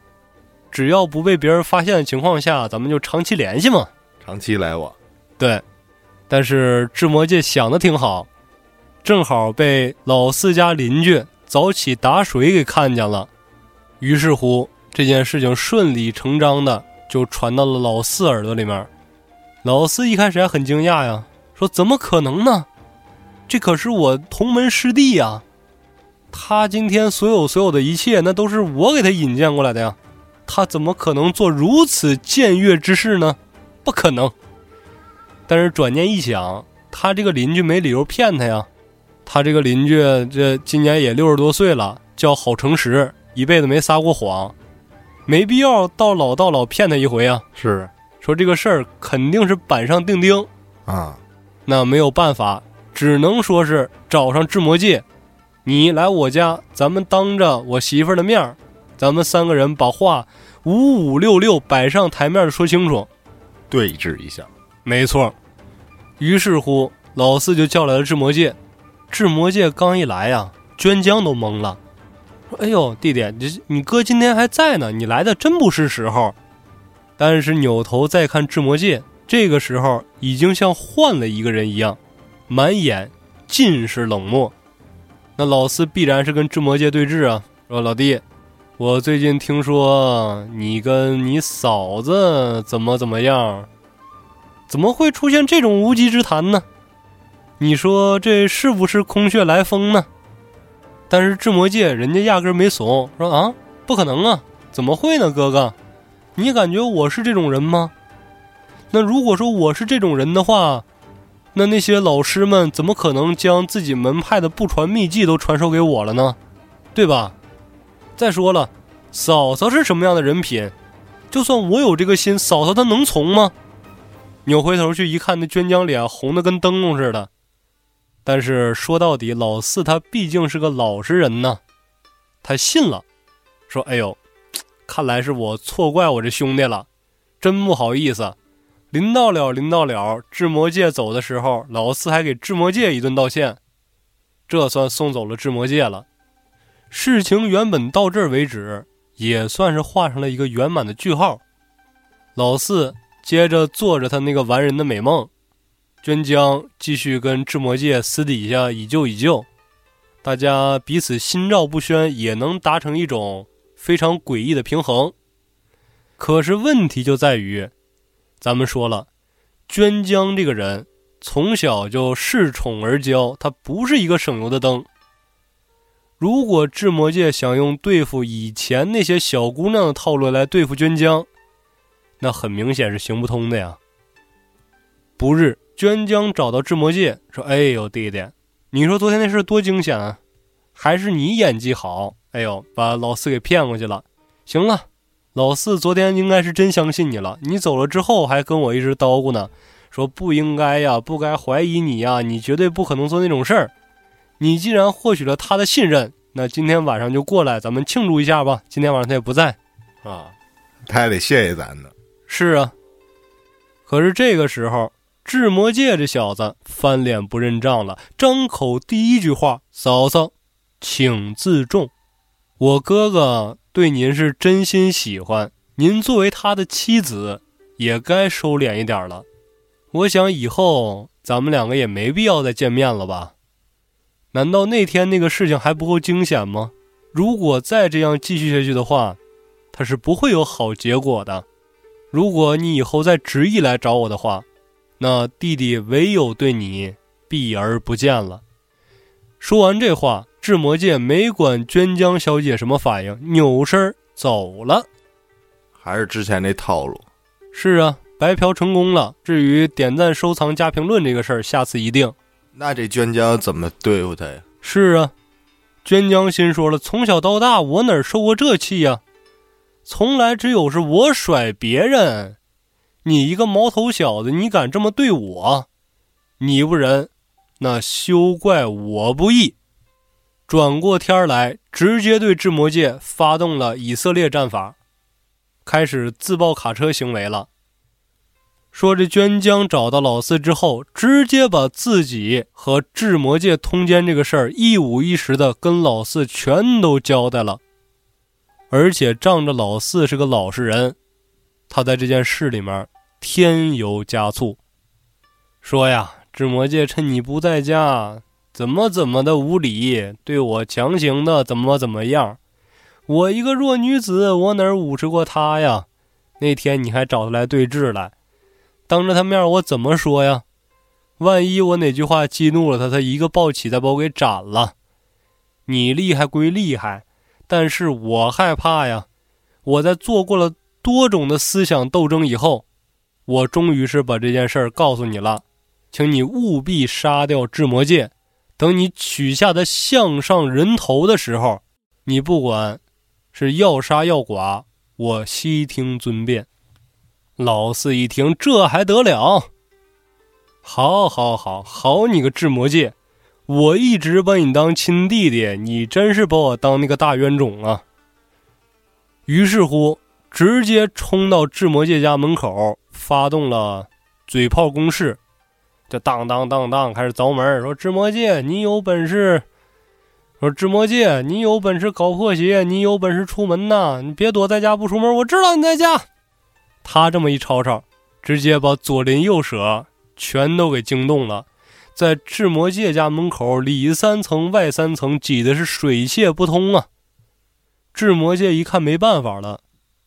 只要不被别人发现的情况下，咱们就长期联系嘛。长期来往。对，但是智魔界想的挺好，正好被老四家邻居早起打水给看见了，于是乎这件事情顺理成章的就传到了老四耳朵里面。老四一开始还很惊讶呀，说：“怎么可能呢？这可是我同门师弟呀！他今天所有所有的一切，那都是我给他引荐过来的呀！他怎么可能做如此僭越之事呢？不可能！”但是转念一想，他这个邻居没理由骗他呀。他这个邻居这今年也六十多岁了，叫郝诚实，一辈子没撒过谎，没必要到老到老骗他一回啊。是说这个事儿肯定是板上钉钉，啊，那没有办法，只能说是找上智魔界，你来我家，咱们当着我媳妇儿的面儿，咱们三个人把话五五六六摆上台面儿说清楚。对峙一下。没错，于是乎老四就叫来了智魔界。智魔界刚一来呀，娟江都懵了，说：“哎呦，弟弟，你你哥今天还在呢，你来的真不是时候。”但是扭头再看智魔界，这个时候已经像换了一个人一样，满眼尽是冷漠。那老四必然是跟智魔界对峙啊，说：“老弟，我最近听说你跟你嫂子怎么怎么样。”怎么会出现这种无稽之谈呢？你说这是不是空穴来风呢？但是智魔界人家压根没怂，说啊，不可能啊，怎么会呢，哥哥？你感觉我是这种人吗？那如果说我是这种人的话，那那些老师们怎么可能将自己门派的不传秘技都传授给我了呢？对吧？再说了，嫂嫂是什么样的人品？就算我有这个心，嫂嫂她能从吗？扭回头去一看，那娟江脸红的跟灯笼似的。但是说到底，老四他毕竟是个老实人呢，他信了，说：“哎呦，看来是我错怪我这兄弟了，真不好意思。”临到了，临到了，智魔界走的时候，老四还给智魔界一顿道歉，这算送走了智魔界了。事情原本到这儿为止，也算是画上了一个圆满的句号。老四接着做着他那个完人的美梦，娟江继续跟智魔界私底下以旧以旧，大家彼此心照不宣，也能达成一种非常诡异的平衡。可是问题就在于。咱们说了，娟江这个人从小就恃宠而骄，他不是一个省油的灯。如果智魔界想用对付以前那些小姑娘的套路来对付娟江，那很明显是行不通的呀。不日，娟江找到智魔界说：“哎呦，弟弟，你说昨天那事多惊险啊！还是你演技好？哎呦，把老四给骗过去了。行了。”老四昨天应该是真相信你了，你走了之后还跟我一直叨咕呢，说不应该呀，不该怀疑你呀，你绝对不可能做那种事儿。你既然获取了他的信任，那今天晚上就过来，咱们庆祝一下吧。今天晚上他也不在，啊，他还得谢谢咱呢。是啊，可是这个时候，智魔界这小子翻脸不认账了，张口第一句话：“嫂嫂，请自重，我哥哥。”对您是真心喜欢，您作为他的妻子，也该收敛一点了。我想以后咱们两个也没必要再见面了吧？难道那天那个事情还不够惊险吗？如果再这样继续下去的话，他是不会有好结果的。如果你以后再执意来找我的话，那弟弟唯有对你避而不见了。说完这话。智魔界没管娟江小姐什么反应，扭身走了。还是之前那套路。是啊，白嫖成功了。至于点赞、收藏、加评论这个事儿，下次一定。那这娟江怎么对付他呀？是啊，娟江心说了：从小到大，我哪受过这气呀？从来只有是我甩别人，你一个毛头小子，你敢这么对我？你不仁，那休怪我不义。转过天来，直接对智魔界发动了以色列战法，开始自爆卡车行为了。说这娟江找到老四之后，直接把自己和智魔界通奸这个事儿一五一十的跟老四全都交代了，而且仗着老四是个老实人，他在这件事里面添油加醋，说呀，智魔界趁你不在家。怎么怎么的无理，对我强行的怎么怎么样？我一个弱女子，我哪儿持过他呀？那天你还找他来对峙来，当着他面我怎么说呀？万一我哪句话激怒了他，他一个暴起再把我给斩了。你厉害归厉害，但是我害怕呀。我在做过了多种的思想斗争以后，我终于是把这件事儿告诉你了，请你务必杀掉智魔界。等你取下的项上人头的时候，你不管是要杀要剐，我悉听尊便。老四一听，这还得了？好，好，好，好！你个智魔界，我一直把你当亲弟弟，你真是把我当那个大冤种啊！于是乎，直接冲到智魔界家门口，发动了嘴炮攻势。就当当当当开始凿门，说智魔界你有本事，说智魔界你有本事搞破鞋，你有本事出门呐，你别躲在家不出门，我知道你在家。他这么一吵吵，直接把左邻右舍全都给惊动了，在智魔界家门口里三层外三层挤的是水泄不通啊。智魔界一看没办法了，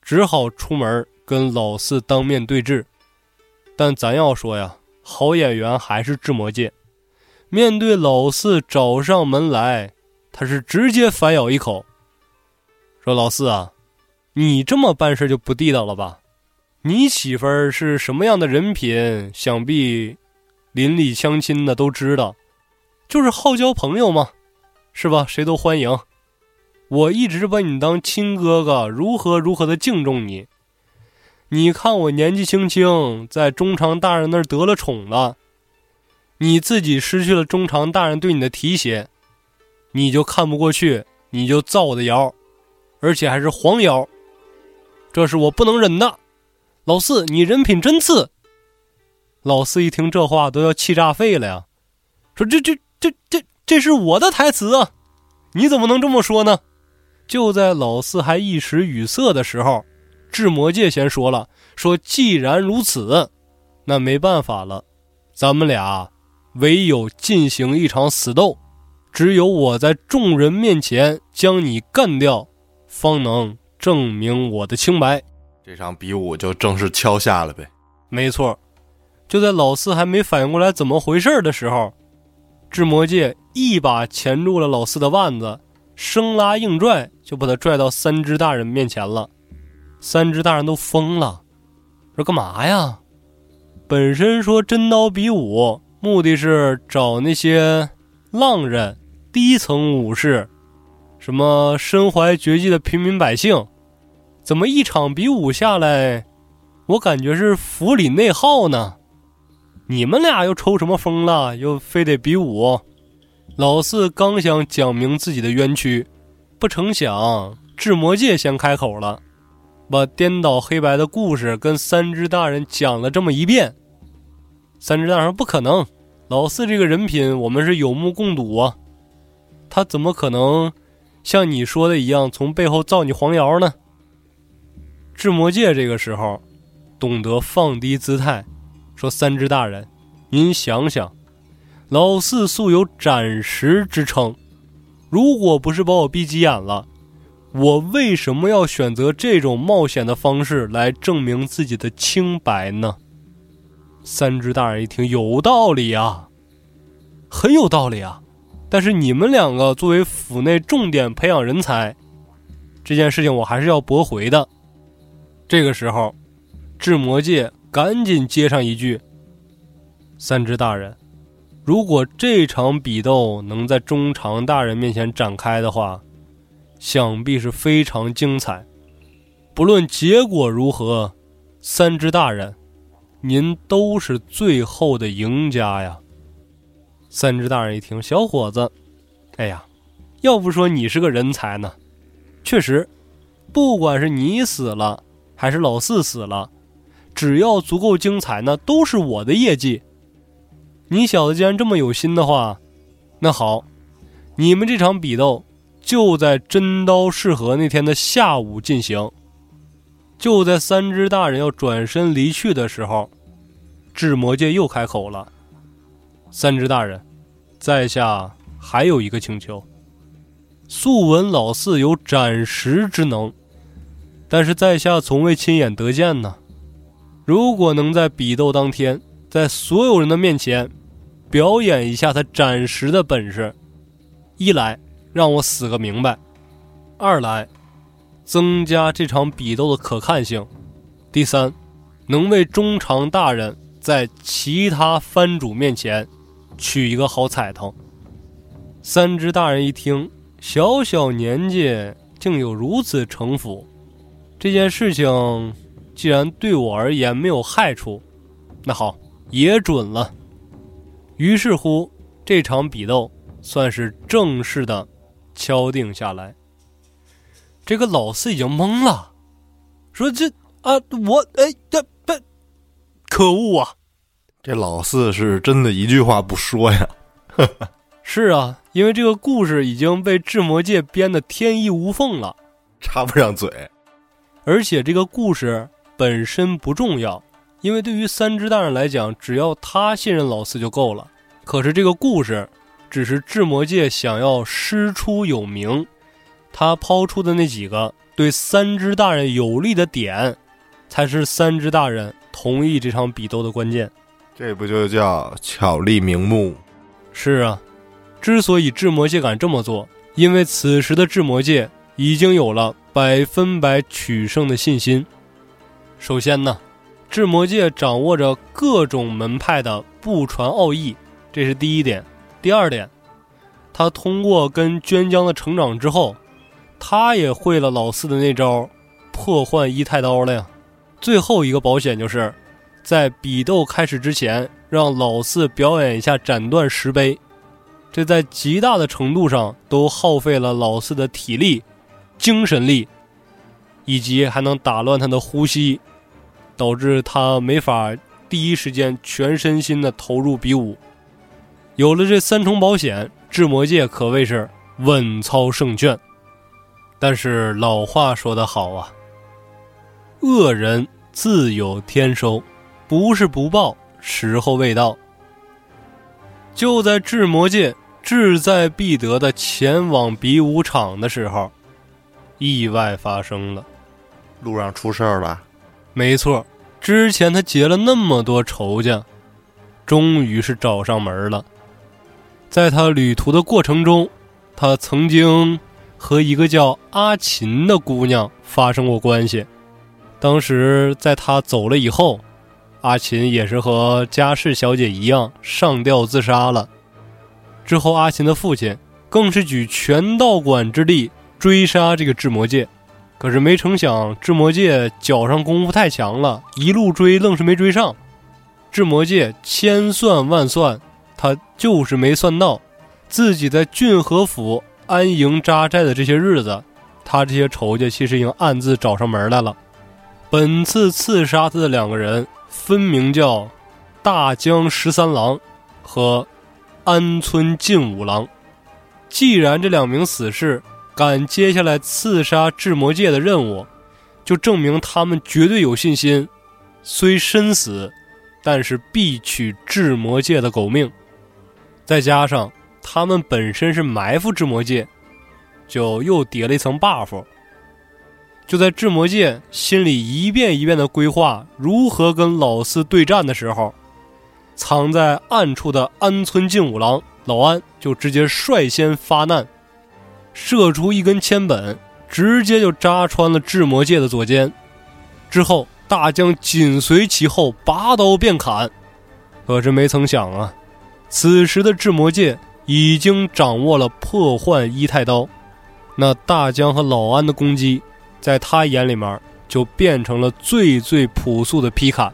只好出门跟老四当面对质，但咱要说呀。好演员还是智魔界，面对老四找上门来，他是直接反咬一口，说：“老四啊，你这么办事就不地道了吧？你媳妇儿是什么样的人品？想必邻里乡亲的都知道，就是好交朋友嘛，是吧？谁都欢迎。我一直把你当亲哥哥，如何如何的敬重你。你看我年纪轻轻，在中常大人那儿得了宠了，你自己失去了中常大人对你的提携，你就看不过去，你就造我的谣，而且还是黄谣，这是我不能忍的。老四，你人品真次。老四一听这话，都要气炸肺了呀！说这这这这这是我的台词啊，你怎么能这么说呢？就在老四还一时语塞的时候，智魔界先说了：“说既然如此，那没办法了，咱们俩唯有进行一场死斗，只有我在众人面前将你干掉，方能证明我的清白。”这场比武就正式敲下了呗。没错，就在老四还没反应过来怎么回事的时候，智魔界一把钳住了老四的腕子。生拉硬拽，就把他拽到三只大人面前了。三只大人都疯了，说干嘛呀？本身说真刀比武，目的是找那些浪人、低层武士，什么身怀绝技的平民百姓。怎么一场比武下来，我感觉是府里内耗呢？你们俩又抽什么风了？又非得比武？老四刚想讲明自己的冤屈，不成想智魔界先开口了，把颠倒黑白的故事跟三只大人讲了这么一遍。三只大人说：“不可能，老四这个人品我们是有目共睹啊，他怎么可能像你说的一样从背后造你黄谣呢？”智魔界这个时候懂得放低姿态，说：“三只大人，您想想。”老四素有斩石之称，如果不是把我逼急眼了，我为什么要选择这种冒险的方式来证明自己的清白呢？三只大人一听，有道理啊，很有道理啊。但是你们两个作为府内重点培养人才，这件事情我还是要驳回的。这个时候，智魔界赶紧接上一句：“三只大人。”如果这场比斗能在中长大人面前展开的话，想必是非常精彩。不论结果如何，三只大人，您都是最后的赢家呀！三只大人一听，小伙子，哎呀，要不说你是个人才呢。确实，不管是你死了，还是老四死了，只要足够精彩，那都是我的业绩。你小子既然这么有心的话，那好，你们这场比斗就在真刀试合那天的下午进行。就在三只大人要转身离去的时候，智魔界又开口了：“三只大人，在下还有一个请求。素闻老四有斩石之能，但是在下从未亲眼得见呢。如果能在比斗当天，在所有人的面前。”表演一下他斩石的本事，一来让我死个明白，二来增加这场比斗的可看性，第三能为中长大人在其他藩主面前取一个好彩头。三只大人一听，小小年纪竟有如此城府，这件事情既然对我而言没有害处，那好也准了。于是乎，这场比斗算是正式的敲定下来。这个老四已经懵了，说：“这啊，我哎，这这，可恶啊！这老四是真的一句话不说呀。”是啊，因为这个故事已经被智魔界编的天衣无缝了，插不上嘴。而且这个故事本身不重要。因为对于三只大人来讲，只要他信任老四就够了。可是这个故事，只是智魔界想要师出有名，他抛出的那几个对三只大人有利的点，才是三只大人同意这场比斗的关键。这不就叫巧立名目？是啊，之所以智魔界敢这么做，因为此时的智魔界已经有了百分百取胜的信心。首先呢。智魔界掌握着各种门派的不传奥义，这是第一点。第二点，他通过跟娟江的成长之后，他也会了老四的那招破幻一太刀了呀。最后一个保险就是在比斗开始之前，让老四表演一下斩断石碑，这在极大的程度上都耗费了老四的体力、精神力，以及还能打乱他的呼吸，导致他没法第一时间全身心的投入比武。有了这三重保险，智魔界可谓是稳操胜券。但是老话说得好啊，恶人自有天收，不是不报，时候未到。就在智魔界志在必得的前往比武场的时候，意外发生了。路上出事儿了。没错，之前他结了那么多仇家，终于是找上门了。在他旅途的过程中，他曾经和一个叫阿琴的姑娘发生过关系。当时在他走了以后，阿琴也是和家世小姐一样上吊自杀了。之后，阿琴的父亲更是举全道馆之力追杀这个智魔界，可是没成想智魔界脚上功夫太强了，一路追愣是没追上。智魔界千算万算。他就是没算到，自己在郡和府安营扎寨的这些日子，他这些仇家其实已经暗自找上门来了。本次刺杀他的两个人，分明叫大江十三郎和安村进五郎。既然这两名死士敢接下来刺杀智魔界的任务，就证明他们绝对有信心，虽身死，但是必取智魔界的狗命。再加上他们本身是埋伏智魔界，就又叠了一层 buff。就在智魔界心里一遍一遍的规划如何跟老四对战的时候，藏在暗处的安村进五郎老安就直接率先发难，射出一根铅本，直接就扎穿了智魔界的左肩。之后大将紧随其后，拔刀便砍。可是没曾想啊！此时的智魔界已经掌握了破幻一太刀，那大江和老安的攻击，在他眼里面就变成了最最朴素的劈砍，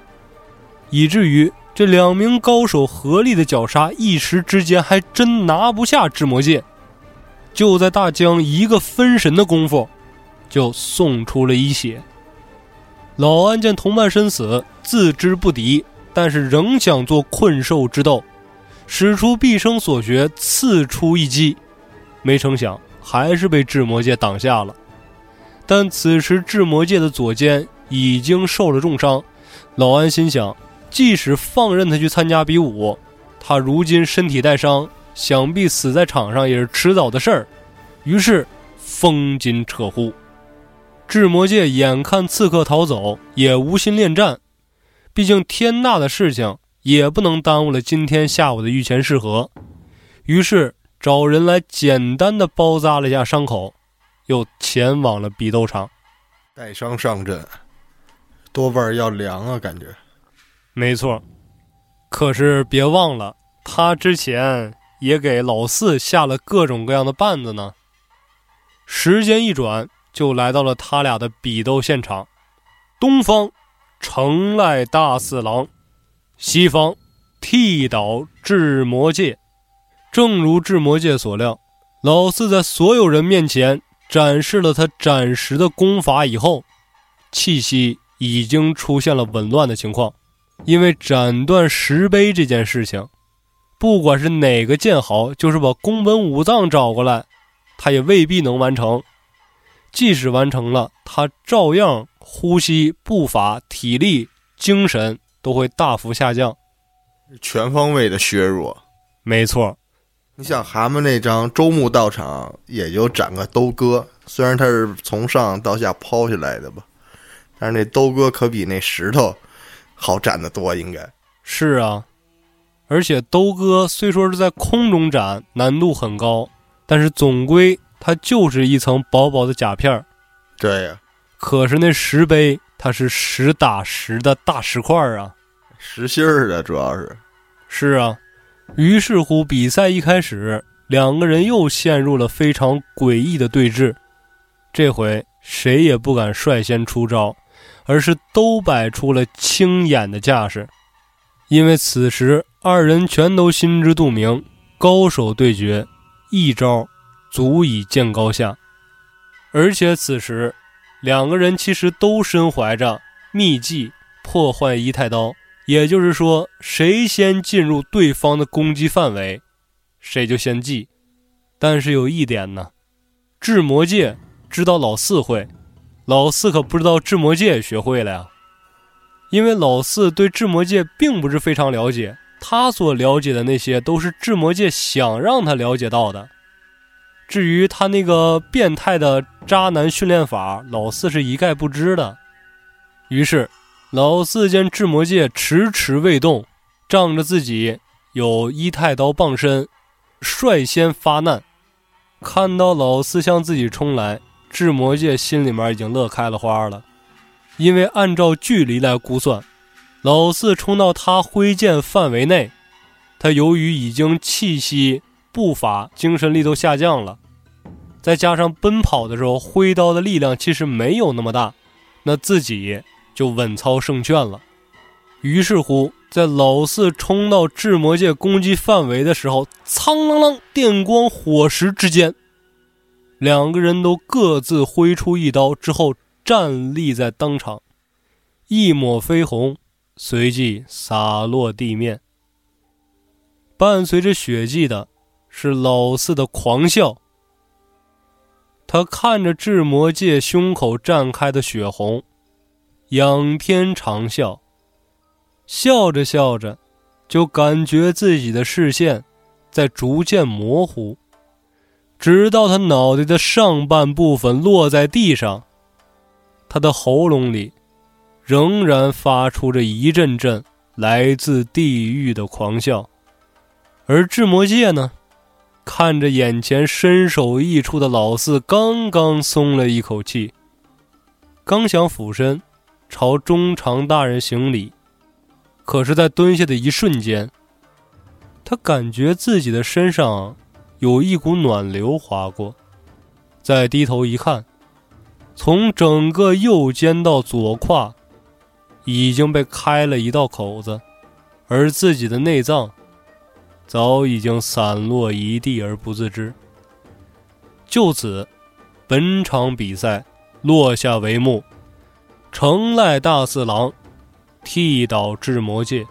以至于这两名高手合力的绞杀，一时之间还真拿不下智魔界。就在大江一个分神的功夫，就送出了一血。老安见同伴身死，自知不敌，但是仍想做困兽之斗。使出毕生所学，刺出一击，没成想还是被智魔界挡下了。但此时智魔界的左肩已经受了重伤，老安心想，即使放任他去参加比武，他如今身体带伤，想必死在场上也是迟早的事儿。于是风金撤户。智魔界眼看刺客逃走，也无心恋战，毕竟天大的事情。也不能耽误了今天下午的御前试合，于是找人来简单的包扎了一下伤口，又前往了比斗场。带伤上阵，多半要凉啊，感觉。没错，可是别忘了，他之前也给老四下了各种各样的绊子呢。时间一转，就来到了他俩的比斗现场。东方，城赖大四郎。西方，剃倒智魔界。正如智魔界所料，老四在所有人面前展示了他斩石的功法以后，气息已经出现了紊乱的情况。因为斩断石碑这件事情，不管是哪个剑豪，就是把宫本武藏找过来，他也未必能完成。即使完成了，他照样呼吸、步伐、体力、精神。都会大幅下降，全方位的削弱。没错，你想蛤蟆那张周目道场，也就斩个兜哥，虽然他是从上到下抛下来的吧，但是那兜哥可比那石头好斩得多，应该是啊。而且兜哥虽说是在空中斩，难度很高，但是总归它就是一层薄薄的甲片儿。对呀，可是那石碑。它是实打实的大石块啊，实心儿的，主要是，是啊。于是乎，比赛一开始，两个人又陷入了非常诡异的对峙。这回谁也不敢率先出招，而是都摆出了轻眼的架势。因为此时二人全都心知肚明，高手对决，一招足以见高下。而且此时两个人其实都身怀着秘技破坏一太刀，也就是说，谁先进入对方的攻击范围，谁就先记。但是有一点呢，智魔界知道老四会，老四可不知道智魔界也学会了呀。因为老四对智魔界并不是非常了解，他所了解的那些都是智魔界想让他了解到的。至于他那个变态的渣男训练法，老四是一概不知的。于是，老四见智魔界迟迟未动，仗着自己有一太刀傍身，率先发难。看到老四向自己冲来，智魔界心里面已经乐开了花了，因为按照距离来估算，老四冲到他挥剑范围内，他由于已经气息、步伐、精神力都下降了，再加上奔跑的时候挥刀的力量其实没有那么大，那自己就稳操胜券了。于是乎。在老四冲到智魔界攻击范围的时候，苍啷啷，电光火石之间，两个人都各自挥出一刀，之后站立在当场，一抹绯红随即洒落地面。伴随着血迹的是老四的狂笑，他看着智魔界胸口绽开的血红，仰天长啸。笑着笑着，就感觉自己的视线在逐渐模糊，直到他脑袋的上半部分落在地上，他的喉咙里仍然发出着一阵阵来自地狱的狂笑。而智魔界呢，看着眼前身首异处的老四，刚刚松了一口气，刚想俯身朝中长大人行礼。可是，在蹲下的一瞬间，他感觉自己的身上有一股暖流划过。再低头一看，从整个右肩到左胯，已经被开了一道口子，而自己的内脏早已经散落一地而不自知。就此，本场比赛落下帷幕。城赖大四郎。剃倒智魔界，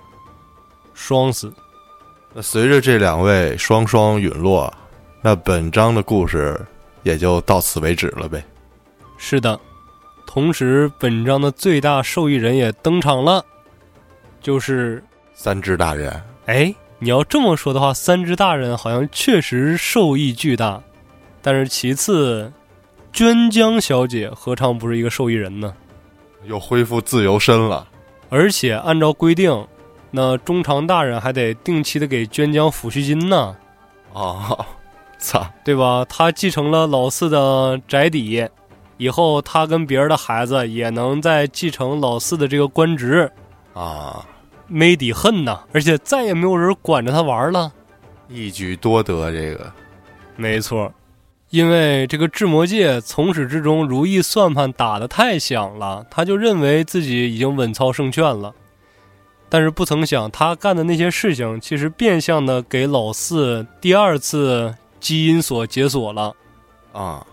双死。那随着这两位双双陨落，那本章的故事也就到此为止了呗。是的，同时本章的最大受益人也登场了，就是三只大人。哎，你要这么说的话，三只大人好像确实受益巨大。但是其次，娟江小姐何尝不是一个受益人呢？又恢复自由身了。而且按照规定，那中长大人还得定期的给娟江抚恤金呢。啊，操，对吧？他继承了老四的宅邸，以后他跟别人的孩子也能再继承老四的这个官职。啊，没底恨呐！而且再也没有人管着他玩了，一举多得。这个，没错。因为这个智魔界从始至终如意算盘打得太响了，他就认为自己已经稳操胜券了。但是不曾想，他干的那些事情，其实变相的给老四第二次基因锁解锁了。啊，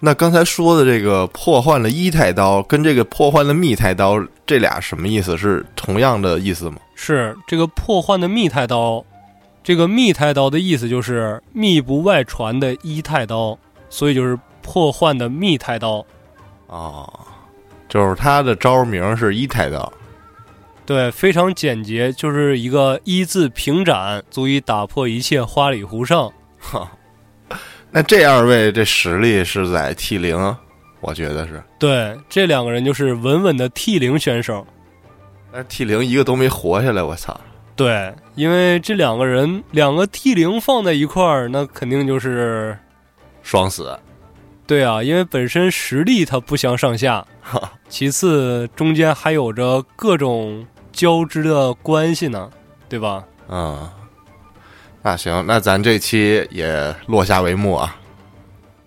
那刚才说的这个破坏了一太刀，跟这个破坏的密太刀，这俩什么意思？是同样的意思吗？是这个破坏的密太刀，这个密太刀的意思就是密不外传的一太刀。所以就是破幻的密太刀，啊，就是他的招名是一太刀，对，非常简洁，就是一个一字平斩，足以打破一切花里胡哨。哈，那这二位这实力是在 T 零，我觉得是。对，这两个人就是稳稳的 T 零选手，但是 T 零一个都没活下来，我操！对，因为这两个人两个 T 零放在一块儿，那肯定就是。双死，对啊，因为本身实力它不相上下，其次中间还有着各种交织的关系呢，对吧？嗯，那行，那咱这期也落下帷幕啊。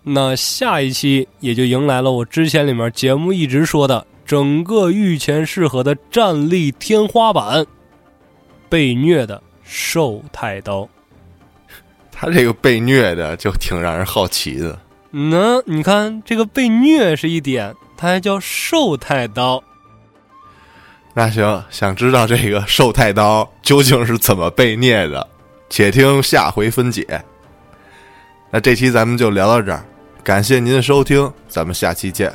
那下一期也就迎来了我之前里面节目一直说的整个御前适合的战力天花板——被虐的寿太刀。他这个被虐的就挺让人好奇的。那你看，这个被虐是一点，他还叫寿太刀。那行，想知道这个寿太刀究竟是怎么被虐的，且听下回分解。那这期咱们就聊到这儿。感谢您的收听，咱们下期见。